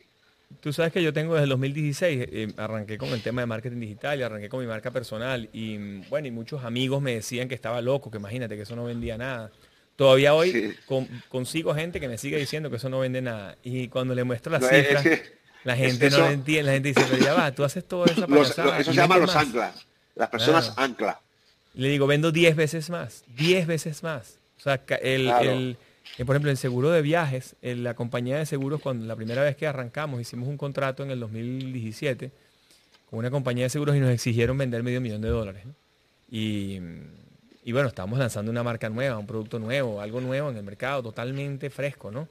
Tú sabes que yo tengo desde el 2016, eh, arranqué con el tema de marketing digital y arranqué con mi marca personal y bueno, y muchos amigos me decían que estaba loco, que imagínate que eso no vendía nada. Todavía hoy consigo gente que me sigue diciendo que eso no vende nada. Y cuando le muestro las cifras, la gente no lo entiende, la gente dice, pero ya va, tú haces todo eso para Eso se llama los anclas, las personas ancla. Le digo, vendo 10 veces más, 10 veces más. O sea, el, el, eh, por ejemplo, el seguro de viajes, la compañía de seguros, cuando la primera vez que arrancamos, hicimos un contrato en el 2017 con una compañía de seguros y nos exigieron vender medio millón de dólares. Y, y bueno, estábamos lanzando una marca nueva, un producto nuevo, algo nuevo en el mercado, totalmente fresco, ¿no?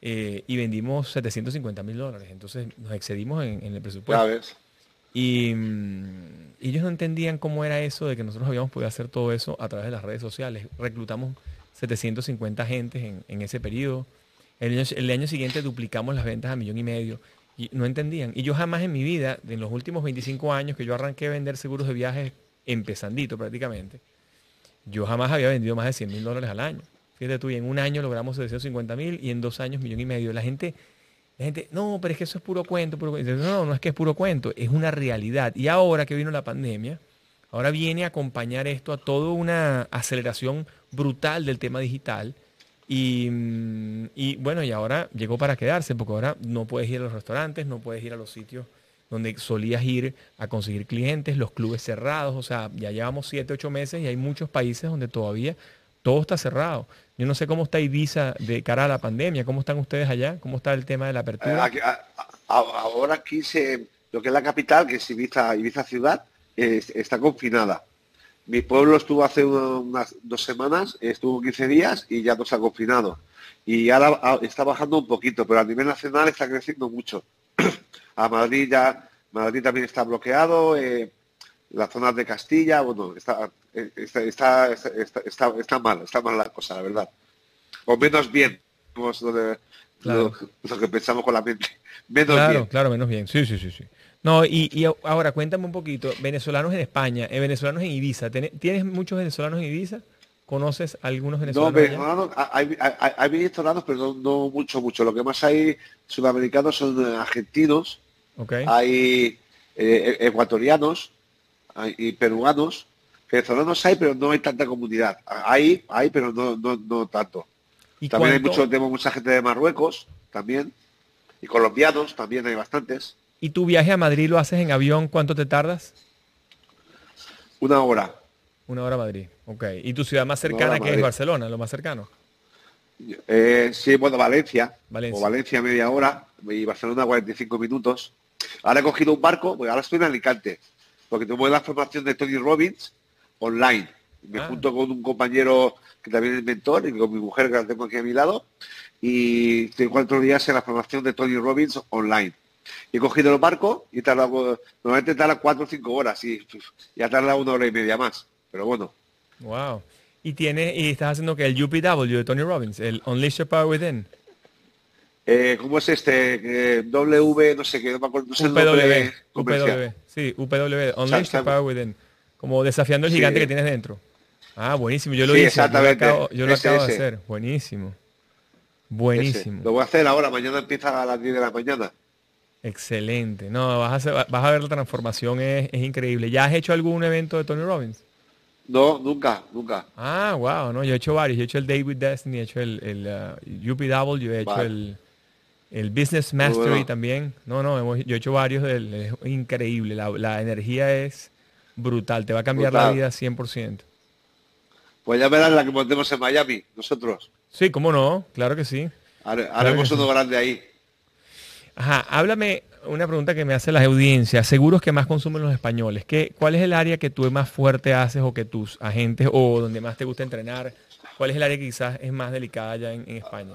Eh, y vendimos 750 mil dólares. Entonces nos excedimos en, el presupuesto. Y, mm, ellos no entendían cómo era eso de que nosotros habíamos podido hacer todo eso a través de las redes sociales. Reclutamos 750 agentes en, ese periodo. El año, el año, siguiente duplicamos las ventas a millón y medio. Y no entendían. Y yo jamás en mi vida, en los últimos 25 años que yo arranqué a vender seguros de viajes empezandito prácticamente, yo jamás había vendido más de 100 mil dólares al año. Fíjate tú, y en un año logramos 750 mil y en dos años millón y medio. La gente, la gente, no, pero es que eso es puro cuento, puro No, no es que es puro cuento, es una realidad. Y ahora que vino la pandemia, ahora viene a acompañar esto a toda una aceleración brutal del tema digital. Y, y, bueno, y ahora llegó para quedarse, porque ahora no puedes ir a los restaurantes, no puedes ir a los sitios donde solías ir a conseguir clientes, los clubes cerrados, o sea, ya llevamos siete, ocho meses y hay muchos países donde todavía todo está cerrado. Yo no sé cómo está Ibiza de cara a la pandemia, cómo están ustedes allá, cómo está el tema de la apertura. Eh, ahora aquí se, lo que es la capital, que es Ibiza, Ibiza ciudad, está confinada. Mi pueblo estuvo hace unas dos semanas, estuvo 15 días y ya no se ha confinado. Y ahora ah, está bajando un poquito, pero a nivel nacional está creciendo mucho. <clears throat> a Madrid ya, Madrid también está bloqueado, eh, las zonas de Castilla, bueno, está, eh, está, está, está, está, mal, está mal la cosa, la verdad. O menos bien, lo, lo, que pensamos con la mente. <laughs> Menos claro, claro, menos bien. Sí, sí, sí, sí. No, y, ahora cuéntame un poquito, venezolanos en España, eh, venezolanos en Ibiza, ¿tienes muchos venezolanos en Ibiza? ¿Conoces algunos venezolanos? No, venezolanos, hay, hay, venezolanos, pero no, mucho, mucho. Lo que más hay sudamericanos son eh, argentinos, hay eh, ecuatorianos y peruanos. Venezolanos hay, pero no hay tanta comunidad. Hay, hay, pero no, no, tanto. también hay mucho, tenemos mucha gente de Marruecos, también. Y colombianos, también hay bastantes. ¿Y tu viaje a Madrid lo haces en avión? ¿Cuánto te tardas? Una hora. Una hora a Madrid, ok. ¿Y tu ciudad más cercana que es Barcelona, lo más cercano? Eh, sí, bueno, Valencia. Valencia. O Valencia media hora y Barcelona 45 minutos. Ahora he cogido un barco, ahora estoy en Alicante, porque tengo la formación de Tony Robbins online. Me ah. junto con un compañero que también es mentor y con mi mujer que la tengo aquí a mi lado y estoy cuatro días en la formación de Tony Robbins online. Y he cogido el barco y tardado, normalmente tarda cuatro o cinco horas y ya tarda una hora y media más. Pero bueno. Wow. Y tiene, y estás haciendo que el UPW de Tony Robbins, el Unleash the Power Within. Eh, ¿Cómo es este? W, no sé qué, no me acuerdo. No sé UPW, UPW, sí, UPW, Unleash the Power Within. Como desafiando el gigante que tienes dentro. Ah, buenísimo. Yo lo hice. Exactamente. Yo lo acabo, de hacer. Buenísimo. Buenísimo. Lo voy a hacer ahora. Mañana empieza a las 10 de la mañana. Excelente. No, vas a, vas a ver la transformación, es, increíble. ¿Ya has hecho algún evento de Tony Robbins? No, nunca, nunca. Ah, wow, no, yo he hecho varios. Yo he hecho el David Destiny, he hecho el, el UPW, uh, he hecho el, el Business Mastery también. No, no, yo he hecho varios. es increíble. La, energía es brutal. Te va a cambiar la vida 100%. Pues ya verás la que montemos en Miami, nosotros. Sí, cómo no, claro que sí. haremos uno grande ahí. Ajá, háblame una pregunta que me hace la audiencia. Seguros que más consumen los españoles. ¿Qué, ¿Cuál es el área que tú más fuerte haces o que tus agentes o donde más te gusta entrenar? ¿Cuál es el área que quizás es más delicada ya en, España?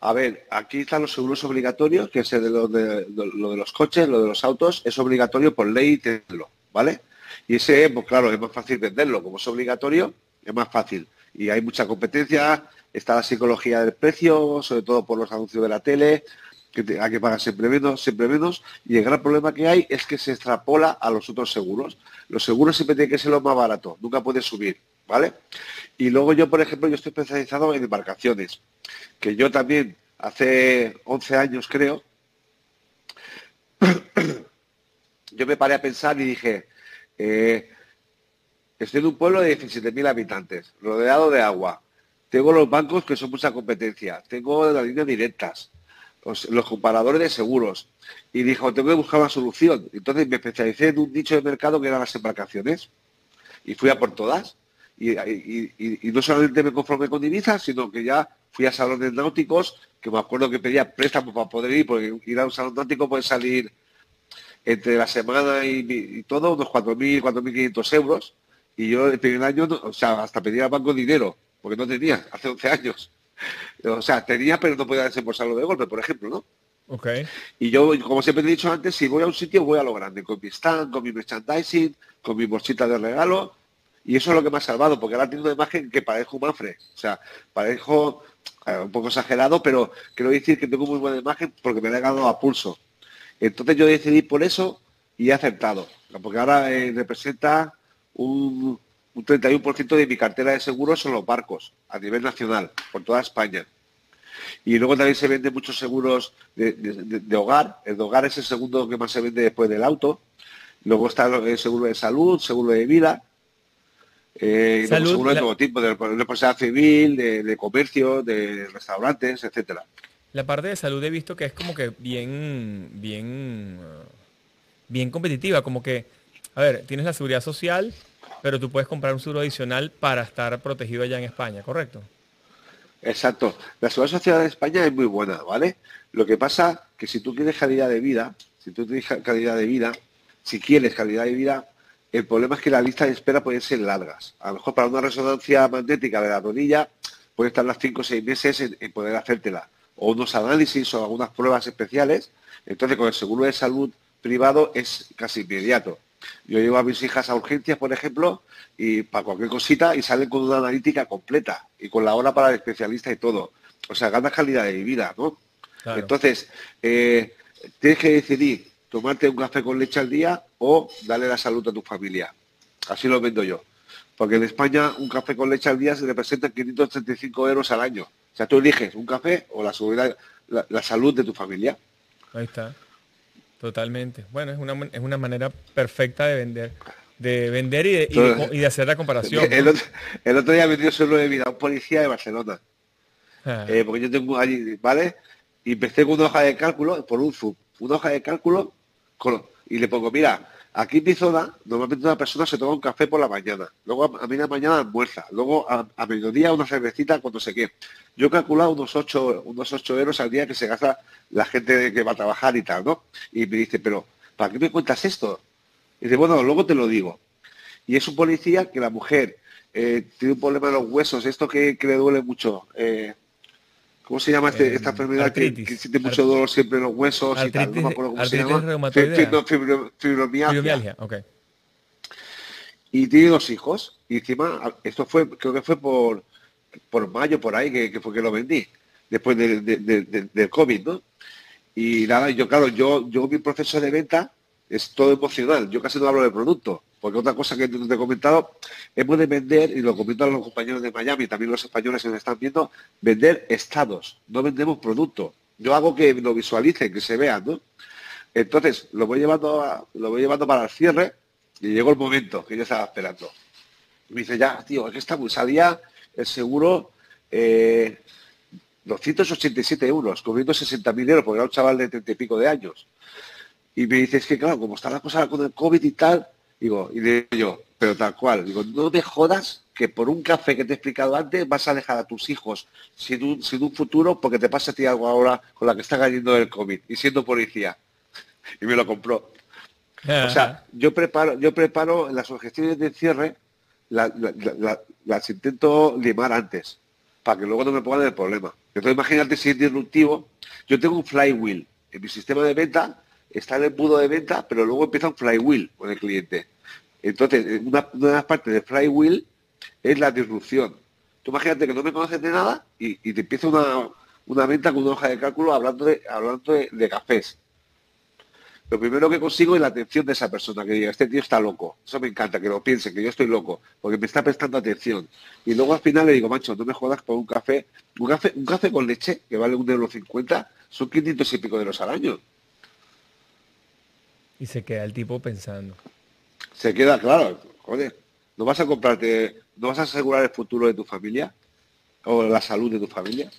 A, ver, aquí están los seguros obligatorios, que es de lo, de, lo de los coches, lo de los autos, es obligatorio por ley tenerlo, ¿vale? Y ese, pues claro, es más fácil venderlo. Como es obligatorio, es más fácil. Y hay mucha competencia, está la psicología del precio, sobre todo por los anuncios de la tele, que hay que pagar siempre menos, siempre menos, y el gran problema que hay es que se extrapola a los otros seguros. Los seguros siempre tienen que ser los más baratos, nunca puede subir, ¿vale? Y luego yo, por ejemplo, yo estoy especializado en embarcaciones, que yo también hace 11 años creo, <coughs> yo me paré a pensar y dije, eh, estoy en un pueblo de 17.000 habitantes, rodeado de agua, tengo los bancos que son mucha competencia, tengo las líneas directas, los, comparadores de seguros. Y dijo, tengo que buscar una solución. Entonces me especialicé en un nicho de mercado que eran las embarcaciones. Y fui a por todas. Y, no solamente me conformé con divisas, sino que ya fui a salones náuticos, que me acuerdo que pedía préstamos para poder ir, porque ir a un salón náutico puede salir entre la semana y, todo, unos 4.000, 4.500 euros. Y yo el primer año, o sea, hasta pedía al banco dinero, porque no tenía, <laughs> hace 11 años. O sea, tenía, pero no podía desembolsarlo de golpe, por ejemplo, ¿no? Ok. Y yo, como siempre he dicho antes, si voy a un sitio, voy a lo grande, con mi stand, con mi merchandising, con mi bolsita de regalo, y eso es lo que me ha salvado, porque ahora tengo una imagen que parezco Manfred. O sea, parezco eh, un poco exagerado, pero quiero decir que tengo muy buena imagen porque me he ganado a pulso. Entonces yo decidí por eso y he aceptado, porque ahora eh, representa un, un 31% de mi cartera de seguros son los barcos a nivel nacional, por toda España. Y luego también se venden muchos seguros de, hogar. El de hogar es el segundo que más se vende después del auto. Luego está el seguro de salud, seguro de vida. Eh, seguro de todo tipo, de, de civil, de, comercio, de restaurantes, etcétera. La parte de salud he visto que es como que bien, bien bien competitiva, como que, a ver, tienes la seguridad social, pero tú puedes comprar un seguro adicional para estar protegido allá en España, ¿correcto? Exacto. La seguridad social en España es muy buena, ¿vale? Lo que pasa que si tú quieres calidad de vida, si tú tienes calidad de vida, si quieres calidad de vida, el problema es que la lista de espera puede ser largas. A lo mejor para una resonancia magnética de la rodilla puede estar las 5 o 6 meses en, poder hacértela. O unos análisis o algunas pruebas especiales. Entonces con el seguro de salud privado es casi inmediato. Yo llevo a mis hijas a urgencias, por ejemplo, y para cualquier cosita y salen con una analítica completa y con la hora para el especialista y todo. O sea, ganas calidad de vida, ¿no? Entonces, eh, tienes que decidir tomarte un café con leche al día o darle la salud a tu familia. Así lo vendo yo. Porque en España un café con leche al día se representa 535 euros al año. O sea, tú eliges un café o la, seguridad, la, salud de tu familia. Ahí está. Totalmente. Bueno, es una, es una manera perfecta de vender. De vender y de, hacer la comparación. El, otro, día me dio solo de vida un policía de Barcelona. Ah. Eh, porque yo tengo allí, ¿vale? Y empecé con una hoja de cálculo por un zoom. Una hoja de cálculo y le pongo, mira, aquí en mi zona, normalmente una persona se toma un café por la mañana, luego a, mí la mañana almuerza, luego a, mediodía una cervecita cuando se qué. Yo he calculado unos 8, unos 8 euros al día que se gasta la gente que va a trabajar y tal, ¿no? Y me dice, pero, ¿para qué me cuentas esto? Y dice, bueno, luego te lo digo. Y es un policía que la mujer eh, tiene un problema en los huesos, esto que, le duele mucho. Eh, ¿Cómo se llama este, esta enfermedad que, siente mucho dolor siempre en los huesos y tal? No me acuerdo cómo se llama. Fibromialgia. Y tiene dos hijos. Y encima, esto fue, creo que fue por, por mayo, por ahí, que, fue que lo vendí. Después del COVID, ¿no? Y nada, yo claro, yo, yo mi proceso de venta es todo emocional. Yo casi no hablo de producto. Porque otra cosa que te he comentado, hemos de vender, y lo comento a los compañeros de Miami, también los españoles que nos están viendo, vender estados, no vendemos productos. Yo hago que lo visualicen, que se vean, ¿no? Entonces, lo voy llevando, lo voy llevando para el cierre y llegó el momento que yo estaba esperando. me dice, ya, tío, es que está muy, salía el seguro 287 eh, euros, comiendo 60.000 euros, porque era un chaval de 30 y pico de años. Y me dice, es que claro, como está la cosa con el COVID y tal, Digo, y digo yo, pero tal cual, digo, no me jodas que por un café que te he explicado antes vas a dejar a tus hijos sin un, sin un futuro porque te pasa a ti algo ahora con la que está cayendo el COVID y siendo policía. <laughs> y me lo compró. o sea, yo preparo, yo preparo las objeciones de cierre, las intento limar antes, para que luego no me pongan el problema. Entonces imagínate si es disruptivo. Yo tengo un flywheel en mi sistema de venta está en el mundo de venta, pero luego empieza un flywheel con el cliente. Entonces, una, de las partes de flywheel es la disrupción. Tú imagínate que no me conoces de nada y, te empieza una, venta con una hoja de cálculo hablando de, hablando de, cafés. Lo primero que consigo es la atención de esa persona, que diga, este tío está loco. Eso me encanta, que lo piense, que yo estoy loco, porque me está prestando atención. Y luego al final le digo, macho, no me jodas por un café. Un café, un café con leche, que vale un euro cincuenta, son 500 y pico de los al año. Y se queda el tipo pensando. Se queda, claro, joder, ¿no vas a comprarte, no vas a asegurar el futuro de tu familia? ¿O la salud de tu familia?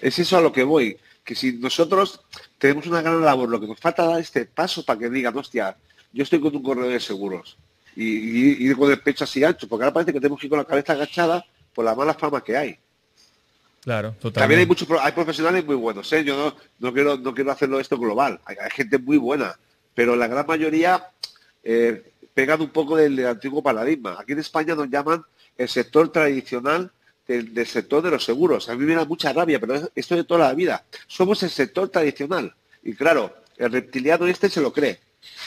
Es eso a lo que voy, que si nosotros tenemos una gran labor, lo que nos falta dar este paso para que digan, hostia, yo estoy con un correo de seguros y, con el pecho así ancho, porque ahora parece que tenemos que ir con la cabeza agachada por la mala fama que hay. Claro, totalmente. También hay muchos hay profesionales muy buenos, ¿eh? yo no, quiero, no quiero hacerlo esto global, hay gente muy buena, pero la gran mayoría eh, pegan un poco del, antiguo paradigma. Aquí en España nos llaman el sector tradicional del, sector de los seguros. A mí me da mucha rabia, pero esto de toda la vida. Somos el sector tradicional. Y claro, el reptiliano este se lo cree.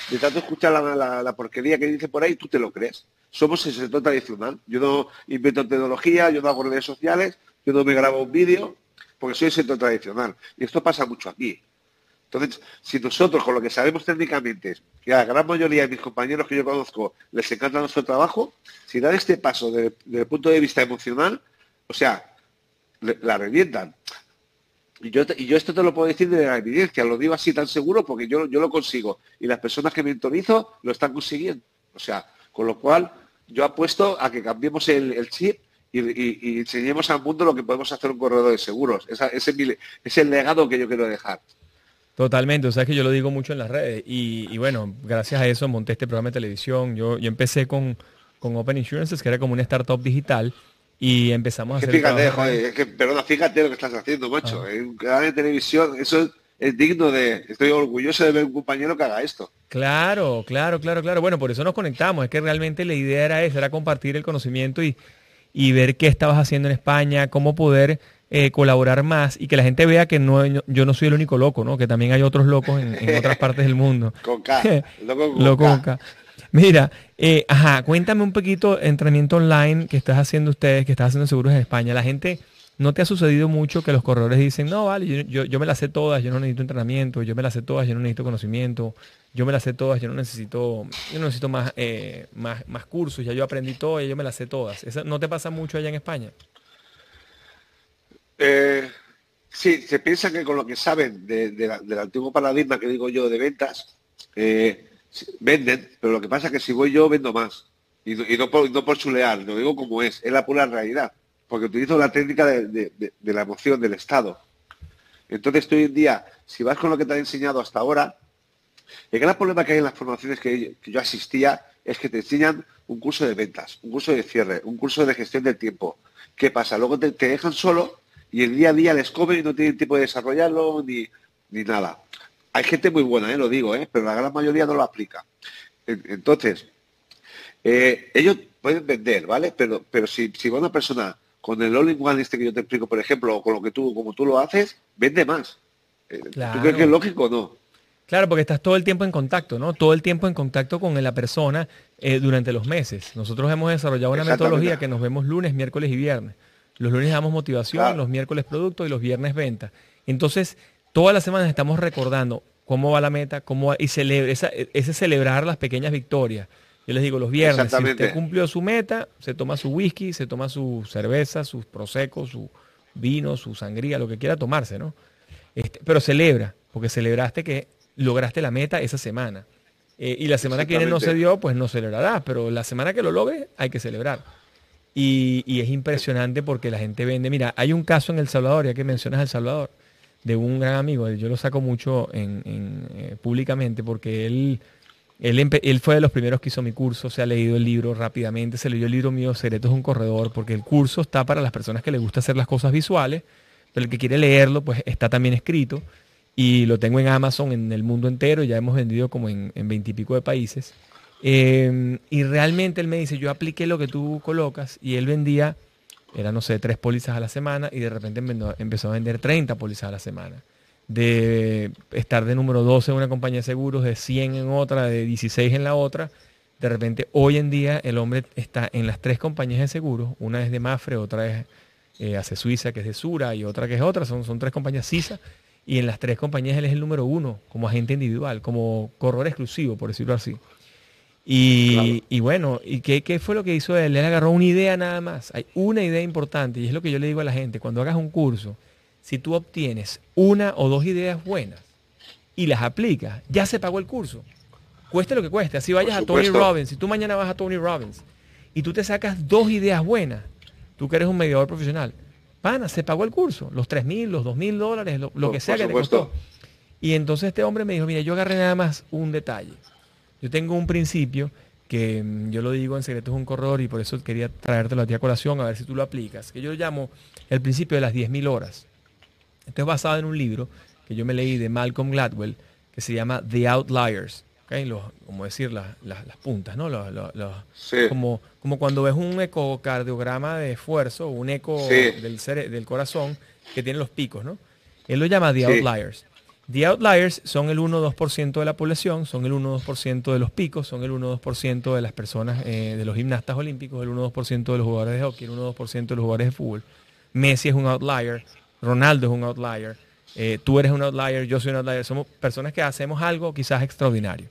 De tanto escuchar la, porquería que dice por ahí, tú te lo crees. Somos el sector tradicional. Yo no invento tecnología, yo no hago redes sociales, yo no me grabo un vídeo, porque soy el sector tradicional. Y esto pasa mucho aquí. Entonces, si nosotros con lo que sabemos técnicamente, que a la gran mayoría de mis compañeros que yo conozco les encanta nuestro trabajo, si dan este paso desde, el punto de vista emocional, o sea, la revientan. Y yo, esto te lo puedo decir de la evidencia, lo digo así tan seguro porque yo, yo lo consigo. Y las personas que mentorizo lo están consiguiendo. O sea, con lo cual yo apuesto a que cambiemos el, chip y, enseñemos al mundo lo que podemos hacer un corredor de seguros. Ese es el legado que yo quiero dejar. Totalmente, o sea que yo lo digo mucho en las redes y, y, bueno, gracias a eso monté este programa de televisión. Yo, yo empecé con, con Open Insurances, que era como una startup digital, y empezamos a hacer... Fíjate, joder, es que, perdona, fíjate lo que estás haciendo, macho. Ah. En un canal de televisión, eso es, digno de... Estoy orgulloso de ver un compañero que haga esto. Claro, claro, claro, claro. Bueno, por eso nos conectamos. Es que realmente la idea era esa, era compartir el conocimiento y, y ver qué estabas haciendo en España, cómo poder eh, colaborar más y que la gente vea que no, yo no soy el único loco, ¿no? Que también hay otros locos en, otras partes del mundo. <laughs> Con K. <laughs> Loco con, K. Mira, eh, ajá, cuéntame un poquito entrenamiento online que estás haciendo ustedes, que estás haciendo seguros en España. La gente, ¿no te ha sucedido mucho que los corredores dicen, no, vale, yo, yo, me las sé todas, yo no necesito entrenamiento, yo me las sé todas, yo no necesito conocimiento, yo me las sé todas, yo no necesito, yo no necesito más, eh, más, más cursos, ya yo aprendí todo, y yo me las sé todas. ¿Eso no te pasa mucho allá en España? Eh, sí, se piensa que con lo que saben del antiguo paradigma que digo yo de ventas, eh, venden, pero lo que pasa es que si voy yo vendo más. Y, no, por, no por chulear, lo digo como es, es la pura realidad. Porque utilizo la técnica de, la emoción, del estado. Entonces, hoy en día, si vas con lo que te han enseñado hasta ahora, el gran problema que hay en las formaciones que, yo asistía es que te enseñan un curso de ventas, un curso de cierre, un curso de gestión del tiempo. ¿Qué pasa? Luego te dejan solo y el día a día les comen y no tienen tiempo de desarrollarlo ni, nada. Hay gente muy buena, ¿eh? lo digo, ¿eh? pero la gran mayoría no lo aplica. Entonces, eh, ellos pueden vender, ¿vale? Pero, pero si, si va una persona con el all-in-one este que yo te explico, por ejemplo, o con lo que tú, como tú lo haces, vende más. ¿Tú crees que es lógico o no? Claro, porque estás todo el tiempo en contacto, ¿no? Todo el tiempo en contacto con la persona durante los meses. Nosotros hemos desarrollado una metodología que nos vemos lunes, miércoles y viernes. Los lunes damos motivación, los miércoles producto y los viernes venta. Entonces, todas las semanas estamos recordando cómo va la meta, cómo va, y celebra, ese celebrar las pequeñas victorias. Yo les digo, los viernes, si usted cumplió su meta, se toma su whisky, se toma su cerveza, sus prosecco, su vino, su sangría, lo que quiera tomarse, ¿no? Este, pero celebra, porque celebraste que lograste la meta esa semana. Eh, y la semana que viene no se dio, pues no celebrarás, pero la semana que lo logre hay que celebrar. Y, es impresionante porque la gente vende. Mira, hay un caso en El Salvador, ya que mencionas El Salvador, de un gran amigo, yo lo saco mucho en, eh, públicamente porque él, fue de los primeros que hizo mi curso, se ha leído el libro rápidamente, se leyó el libro mío, Secretos es un corredor, porque el curso está para las personas que les gusta hacer las cosas visuales, pero el que quiere leerlo, pues está también escrito y lo tengo en Amazon en el mundo entero, ya hemos vendido como en veintipico de países. Em, y realmente él me dice, yo apliqué lo que tú colocas y él vendía, era no sé, tres pólizas a la semana y de repente empezó a vender 30 pólizas a la semana. De estar de número 12 en una compañía de seguros, de 100 en otra, de 16 en la otra. De repente hoy en día el hombre está en las tres compañías de seguros, una es de Mafre, otra es eh, Hace Suiza, que es de Sura, y otra que es otra, son, son tres compañías CISA, y en las tres compañías él es el número uno como agente individual, como corredor exclusivo, por decirlo así. Y, bueno, ¿y qué, fue lo que hizo él? Él agarró una idea nada más. Hay una idea importante y es lo que yo le digo a la gente. Cuando hagas un curso, si tú obtienes una o dos ideas buenas y las aplicas, ya se pagó el curso. Cueste lo que cueste. Así vayas a Tony Robbins. Si tú mañana vas a Tony Robbins y tú te sacas dos ideas buenas, tú que eres un mediador profesional, pana, se pagó el curso. Los tres mil, los dos mil dólares, lo, que sea que te costó. Y entonces este hombre me dijo, mira, yo agarré nada más un detalle yo tengo un principio que mm, yo lo digo en secreto es un corredor y por eso quería traértelo a ti a colación a ver si tú lo aplicas, que yo lo llamo el principio de las 10.000 horas. Esto es basado en un libro que yo me leí de Malcolm Gladwell que se llama The Outliers. ¿okay? como decir las, puntas, ¿no? como, como cuando ves un ecocardiograma de esfuerzo, un eco del, del corazón que tiene los picos, ¿no? Él lo llama The Outliers. The outliers son el 1-2% de la población, son el 1-2% de los picos, son el 1-2% de las personas, eh, de los gimnastas olímpicos, el 1-2% de los jugadores de hockey, el 1-2% de los jugadores de fútbol. Messi es un outlier, Ronaldo es un outlier, eh, tú eres un outlier, yo soy un outlier. Somos personas que hacemos algo quizás extraordinario.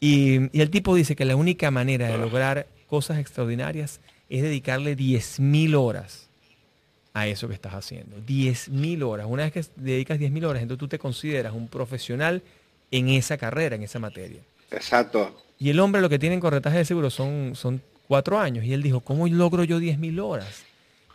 Y, y el tipo dice que la única manera de lograr cosas extraordinarias es dedicarle 10.000 horas a eso que estás haciendo. 10.000 horas. Una vez que dedicas 10.000 horas, entonces tú te consideras un profesional en esa carrera, en esa materia. Exacto. Y el hombre lo que tiene en corretaje de seguro son, son cuatro años. Y él dijo, ¿cómo logro yo 10.000 horas?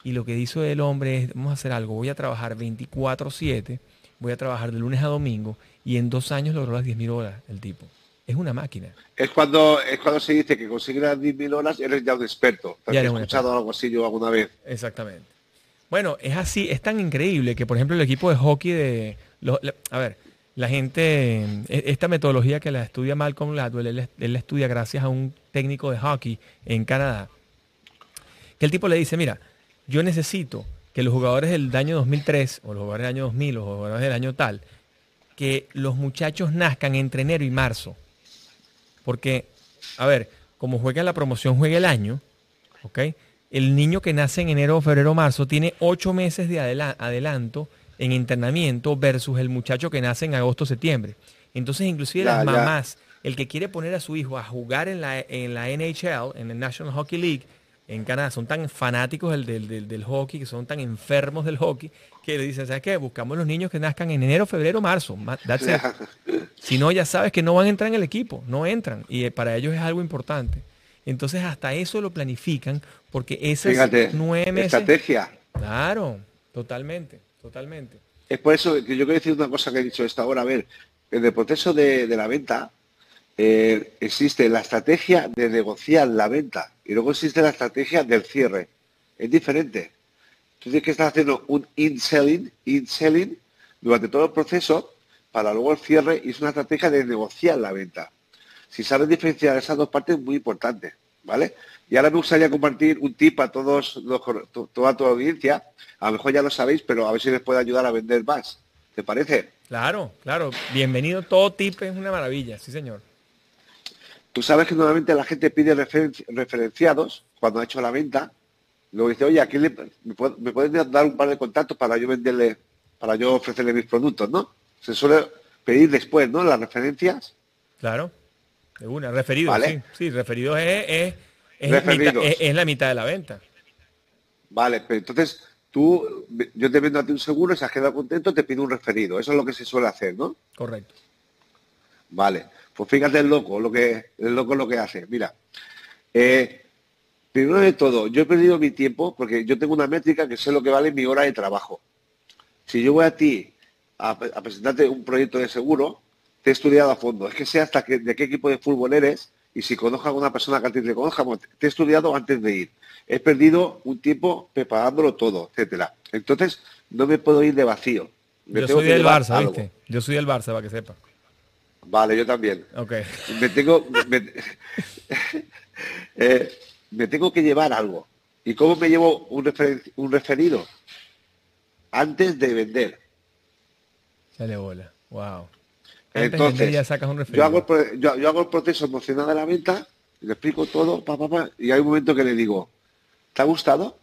Y lo que hizo el hombre es, vamos a hacer algo, voy a trabajar 24/7 voy a trabajar de lunes a domingo y en dos años logró las 10.000 horas el tipo. Es una máquina. Es cuando, es cuando se dice que conseguir las 10.000 horas eres ya un experto. Ya he eres escuchado algo así yo alguna vez. Exactamente. Bueno, es así, es tan increíble que, por ejemplo, el equipo de hockey de... a ver, la gente, e- esta metodología que la estudia Malcolm Gladwell, él, él la estudia gracias a un técnico de hockey en Canadá, que el tipo le dice, mira, yo necesito que los jugadores del año 2003, o los jugadores del año 2000, o los jugadores del año tal, que los muchachos nazcan entre enero y marzo. Porque, a ver, como juega la promoción, juega el año, ¿ok? El niño que nace en enero, febrero, marzo tiene ocho meses de adela- adelanto en internamiento versus el muchacho que nace en agosto, septiembre. Entonces, inclusive Ya, las ya. mamás, el que quiere poner a su hijo a jugar en la, en la NHL, en el National Hockey League, en Canadá, son tan fanáticos del, del- del- del hockey, que son tan enfermos del hockey, que le dicen, ¿sabes qué? Buscamos los niños que nazcan en enero, febrero, marzo. Ma- that's it. Si no, ya sabes que no van a entrar en el equipo, no entran. Y eh, para ellos es algo importante. Entonces hasta eso lo planifican porque esos Fíjate, nueve meses... estrategia. Claro, totalmente, totalmente. Es por eso que yo quiero decir una cosa que he dicho esta hora. A ver, en el proceso de, de la venta eh, existe la estrategia de negociar la venta y luego existe la estrategia del cierre. Es diferente. Tú tienes que estar haciendo un in-selling, in-selling durante todo el proceso para luego el cierre y es una estrategia de negociar la venta. Si sabes diferenciar esas dos partes es muy importante, ¿vale? Y ahora me gustaría compartir un tip a todos los, to- toda tu audiencia. A lo mejor ya lo sabéis, pero a ver si les puede ayudar a vender más. ¿Te parece? Claro, claro. Bienvenido. Todo tip es una maravilla, sí señor. Tú sabes que normalmente la gente pide referen- referenciados cuando ha hecho la venta. Luego dice, oye, aquí me, puede- me pueden dar un par de contactos para yo venderle, para yo ofrecerle mis productos, ¿no? Se suele pedir después, ¿no? Las referencias. Claro. De una, referido, Vale. sí. Sí, referidos es, es, es Referidos. mitad- es- es la mitad de la venta. Vale, pero entonces tú, yo te vendo a ti un seguro, si has quedado contento, te pido un referido. Eso es lo que se suele hacer, ¿no? Correcto. Vale, pues fíjate el loco, lo que, el loco lo que hace. Mira, eh, primero de todo, yo he perdido mi tiempo porque yo tengo una métrica que sé lo que vale mi hora de trabajo. Si yo voy a ti a, a presentarte un proyecto de seguro, te he estudiado a fondo. Es que sé hasta que- de qué equipo de fútbol eres y si conozco a alguna persona que a ti te conozca, bueno, te he estudiado antes de ir. He perdido un tiempo preparándolo todo, etcétera. Entonces, no me puedo ir de vacío. Me Yo tengo soy del Barça, algo. ¿viste? Yo soy del Barça, para que sepa. Vale, yo también. Ok. me tengo me, <laughs> eh, me tengo que llevar algo y cómo me llevo un, un referido antes de vender Sale bola. Wow. Entonces ya sacas un yo hago, el, yo, yo hago el proceso emocional de la venta le explico todo pa, pa, pa, y hay un momento que le digo ¿te ha gustado?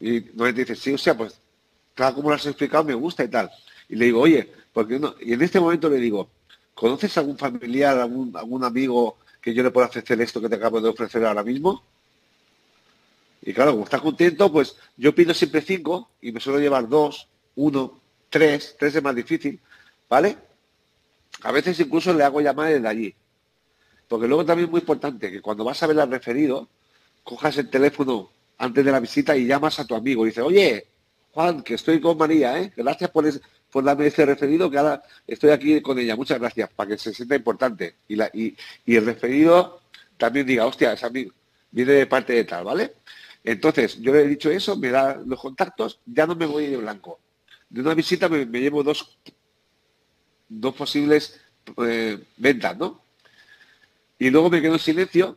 y no me dice sí o sea pues tal como lo has explicado me gusta y tal y le digo oye porque no y en este momento le digo ¿conoces algún familiar algún, algún amigo que yo le pueda ofrecer esto que te acabo de ofrecer ahora mismo? Y claro, como está contento, pues yo pido siempre cinco y me suelo llevar dos, uno, tres, tres es más difícil, ¿vale? A veces incluso le hago llamar desde allí. Porque luego también es muy importante que cuando vas a ver al referido, cojas el teléfono antes de la visita y llamas a tu amigo y dices, oye, Juan, que estoy con María, ¿eh? Gracias por, es- por darme este referido, que ahora estoy aquí con ella. Muchas gracias, para que se sienta importante. Y, la, y, y el referido también diga, hostia, es amigo, viene de parte de tal, ¿vale? Entonces, yo le he dicho eso, me da los contactos, ya no me voy de blanco. De una visita me, me llevo dos, dos posibles eh, ventas, ¿no? Y luego me quedo en silencio,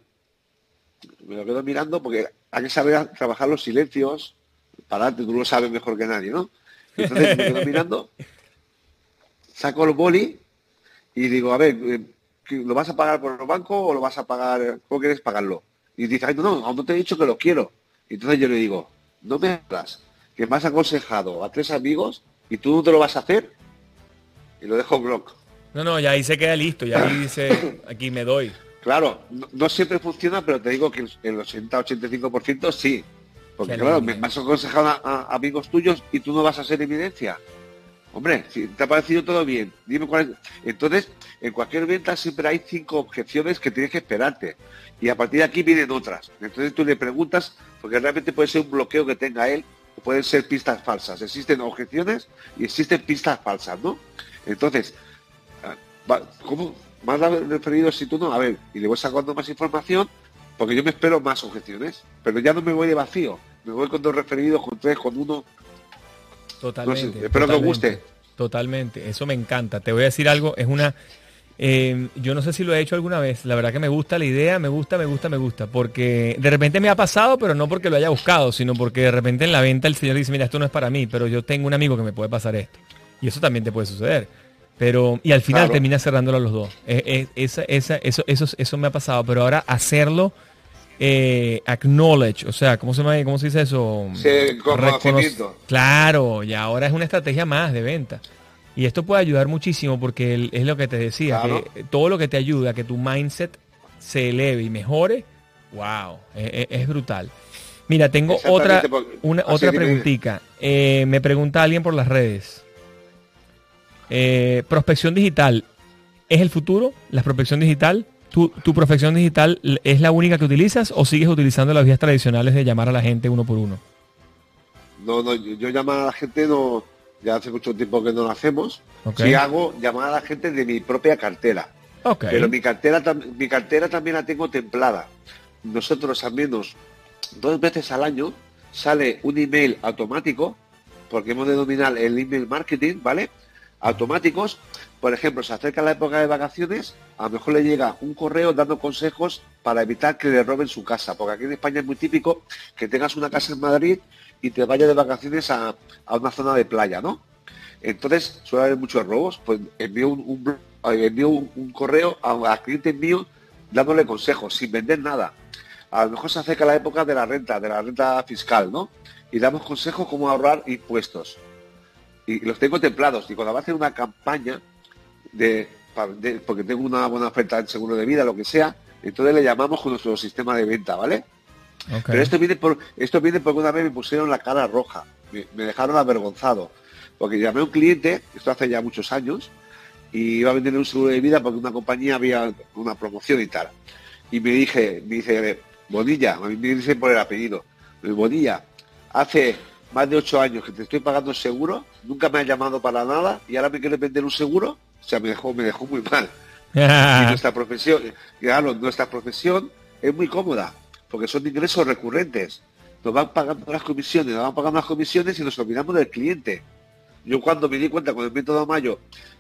me lo quedo mirando porque hay que saber trabajar los silencios para adelante, tú lo sabes mejor que nadie, ¿no? Entonces me quedo mirando, saco el boli y digo, a ver, eh, ¿qué- ¿lo vas a pagar por el banco o lo vas a pagar, cómo quieres pagarlo? Y dice, ay, no, no, te he dicho que lo quiero. Entonces yo le digo, no me hagas, que me has aconsejado a tres amigos y tú no te lo vas a hacer. Y lo dejo block. No, no, ya ahí se queda listo. Ya ahí dice, <laughs> aquí me doy. Claro, no, no siempre funciona, pero te digo que el, el 80-85% sí. Porque Qué claro, me, has aconsejado a, a amigos tuyos y tú no vas a ser evidencia. Hombre, si te ha parecido todo bien, dime cuál es. Entonces, en cualquier venta siempre hay cinco objeciones que tienes que esperarte. Y a partir de aquí vienen otras. Entonces tú le preguntas, porque realmente puede ser un bloqueo que tenga él pueden ser pistas falsas. Existen objeciones y existen pistas falsas, ¿no? Entonces, ah, ¿cómo más referido si tú no? A ver, y le voy sacando más información porque yo me espero más objeciones, pero ya no me voy de vacío, me voy con dos referidos, con tres, con uno. Totalmente. No sé, espero que os guste. Totalmente. Eso me encanta. Te voy a decir algo. Es una. eh, yo no sé si lo he hecho alguna vez. La verdad que me gusta la idea, me gusta, me gusta, me gusta. Porque de repente me ha pasado, pero no porque lo haya buscado, sino porque de repente en la venta el señor dice, mira, esto no es para mí, pero yo tengo un amigo que me puede pasar esto. Y eso también te puede suceder. Pero, y al final Claro. termina cerrándolo a los dos. Eh, eh, esa, esa, eso, eso, eso me ha pasado. Pero ahora hacerlo, eh, acknowledge, o sea, ¿cómo se llama? ¿Cómo se dice eso? Sí, conocimiento. Claro, y ahora es una estrategia más de venta. Y esto puede ayudar muchísimo porque el- es lo que te decía, Claro. que todo lo que te ayuda a que tu mindset se eleve y mejore, wow, es, brutal. Mira, tengo otra, una, otra preguntita. Eh, me pregunta alguien por las redes. Eh, prospección digital, ¿es el futuro? ¿La prospección digital? ¿Tu, ¿Tu prospección digital es la única que utilizas o sigues utilizando las vías tradicionales de llamar a la gente uno por uno? No, no, yo, yo llamar a la gente no, ya hace mucho tiempo que no lo hacemos. Ok. Sí hago llamar a la gente de mi propia cartera. Ok. Pero mi cartera, mi cartera también la tengo templada. Nosotros al menos dos veces al año sale un email automático, porque hemos de dominar el email marketing, ¿vale? Automáticos. Por ejemplo, se acerca la época de vacaciones, a lo mejor le llega un correo dando consejos para evitar que le roben su casa, porque aquí en España es muy típico que tengas una casa en Madrid y te vayas de vacaciones a, a una zona de playa, ¿no? Entonces suele haber muchos robos, pues envío un, eh, correo a, a clientes míos dándole consejos, sin vender nada. A lo mejor se acerca la época de la renta, de la renta fiscal, ¿no? Y damos consejos cómo ahorrar impuestos. Y los tengo templados. Y cuando va a hacer una campaña de, porque tengo una buena oferta en seguro de vida, lo que sea, entonces le llamamos con nuestro sistema de venta, ¿vale? Pero esto viene por esto viene porque una vez me pusieron la cara roja, me, me dejaron avergonzado, porque llamé a un cliente, esto hace ya muchos años, y iba a vender un seguro de vida porque una compañía había una promoción y tal. Y me dije, me dice, Bonilla, a mí me dice por el apellido, Bonilla, hace más de ocho años que te estoy pagando el seguro, nunca me has llamado para nada y ahora me quieres vender un seguro, o sea, me dejó, me dejó muy mal. <laughs> Y nuestra profesión, claro, nuestra profesión es muy cómoda, porque son ingresos recurrentes. Nos van pagando las comisiones, nos van pagando las comisiones y nos olvidamos del cliente. Yo cuando me di cuenta con el método Mayo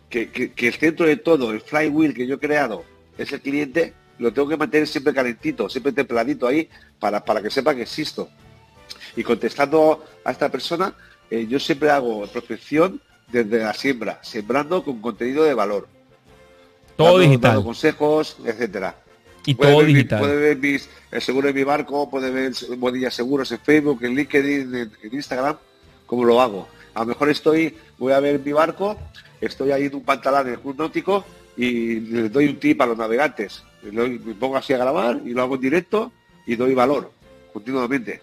que, que- que el centro de todo, el flywheel que yo he creado, es el cliente, lo tengo que mantener siempre calentito, siempre templadito ahí, para, para que sepa que existo. Y contestando a esta persona, eh, yo siempre hago prospección desde la siembra, sembrando con contenido de valor todo dando- digital. dando consejos, etcétera. Y Puede todo ver digital. puede ver mis, el seguro de mi barco, puede ver Bodillas Seguros en Facebook, en LinkedIn, en, en Instagram, como lo hago. A lo mejor estoy, voy a ver mi barco, estoy ahí en un pantalón en el club náutico y le doy un tip a los navegantes. Me pongo así a grabar y lo hago en directo y doy valor continuamente.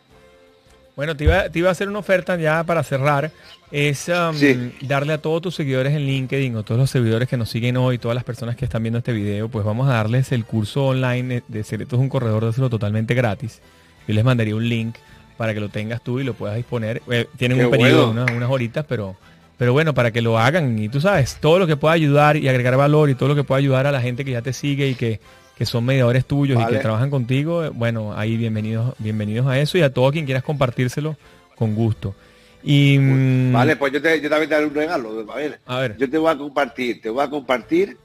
Bueno, te iba, te iba a hacer una oferta ya para cerrar. Es um, Sí. darle a todos tus seguidores en LinkedIn o todos los seguidores que nos siguen hoy, todas las personas que están viendo este video, pues vamos a darles el curso online de Secretos de un Corredor de Hacerlo totalmente gratis. Yo les mandaría un link para que lo tengas tú y lo puedas disponer. Eh, tienen Qué un periodo, bueno. unas, unas horitas, pero, pero bueno, para que lo hagan. Y tú sabes, todo lo que pueda ayudar y agregar valor y todo lo que pueda ayudar a la gente que ya te sigue y que, que son mediadores tuyos y que trabajan contigo, eh, bueno, ahí bienvenidos, bienvenidos a eso y a todo quien quieras compartírselo con gusto. Y mm, Vale, pues yo, te, yo también te daré un regalo. A ver, a ver, Yo te voy a compartir, te voy a compartir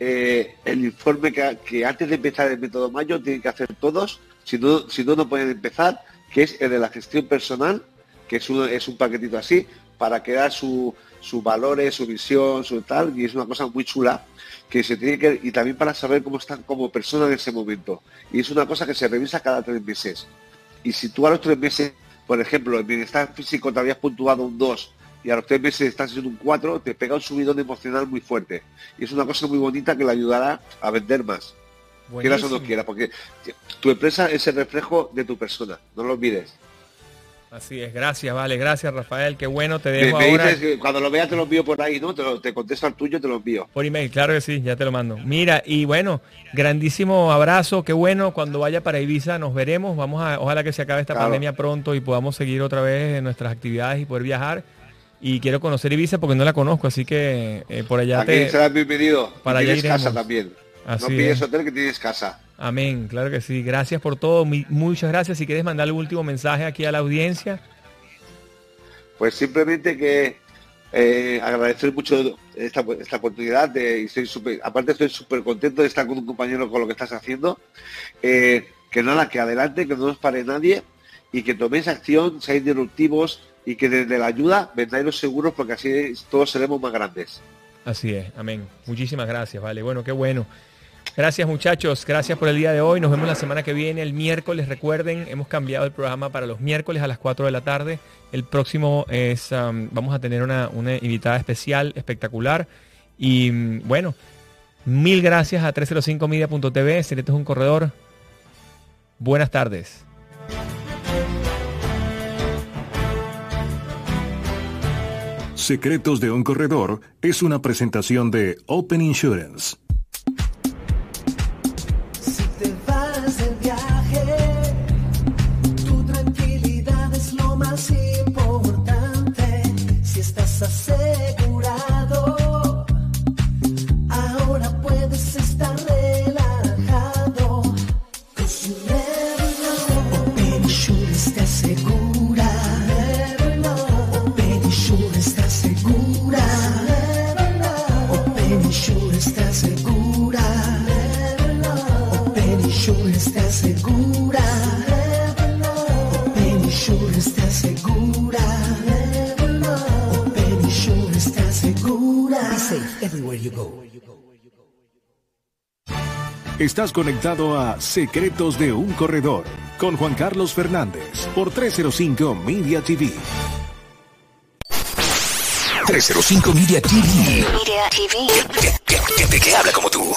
eh, el informe que, que antes de empezar el método Mayo tienen que hacer todos, si no, si no, no pueden empezar, que es el de la gestión personal, que es un, es un paquetito así, para crear su- sus valores, su visión, su tal, y es una cosa muy chula, que se tiene que, y también para saber cómo están como persona en ese momento. Y es una cosa que se revisa cada tres meses. Y si tú a los tres meses, por ejemplo, en bienestar físico te habías puntuado un 2 y a los tres meses estás en un 4, te pega un subidón emocional muy fuerte. Y es una cosa muy bonita que le ayudará a vender más. Quieras o no buenísimo. quieras, porque tu empresa es el reflejo de tu persona, no lo olvides. Así es, gracias, vale, gracias Rafael, qué bueno, te dejo me ahora dices cuando lo veas te lo envío por ahí, ¿no? Te, lo- te contesto al tuyo, te lo envío. por email, claro que sí, ya te lo mando. Mira, y bueno, grandísimo abrazo, qué bueno, cuando vaya para Ibiza nos veremos, vamos a, ojalá que se acabe esta Claro. pandemia pronto y podamos seguir otra vez en nuestras actividades y poder viajar. Y quiero conocer Ibiza porque no la conozco, así que eh, por allá Aquí te... serás bienvenido. para allá casa también. Así no pides es. hotel que tienes casa. Amén, claro que sí. Gracias por todo, muchas gracias. Si quieres mandar algún último mensaje aquí a la audiencia. Pues simplemente que eh, agradecer mucho esta, esta oportunidad de, y súper- aparte estoy súper contento de estar con un compañero con lo que estás haciendo. Eh, que nada, que adelante, que no nos pare nadie y que toméis acción, seáis disruptivos y que desde la ayuda vendáis los seguros porque así todos seremos más grandes. Así es, amén. Muchísimas gracias, vale. Bueno, qué bueno. Gracias muchachos, gracias por el día de hoy. Nos vemos la semana que viene, el miércoles. Recuerden, hemos cambiado el programa para los miércoles a las 4 de la tarde. El próximo es, um, vamos a tener una, invitada especial, espectacular. Y mm, bueno, mil gracias a 305media.tv. Secretos es un corredor. Buenas tardes. Secretos de un corredor es una presentación de Open Insurance. Everywhere you go. Estás conectado a Secretos de un corredor con Juan Carlos Fernández por 305 Media TV. 305 Media TV. Media TV. Gente que habla como tú.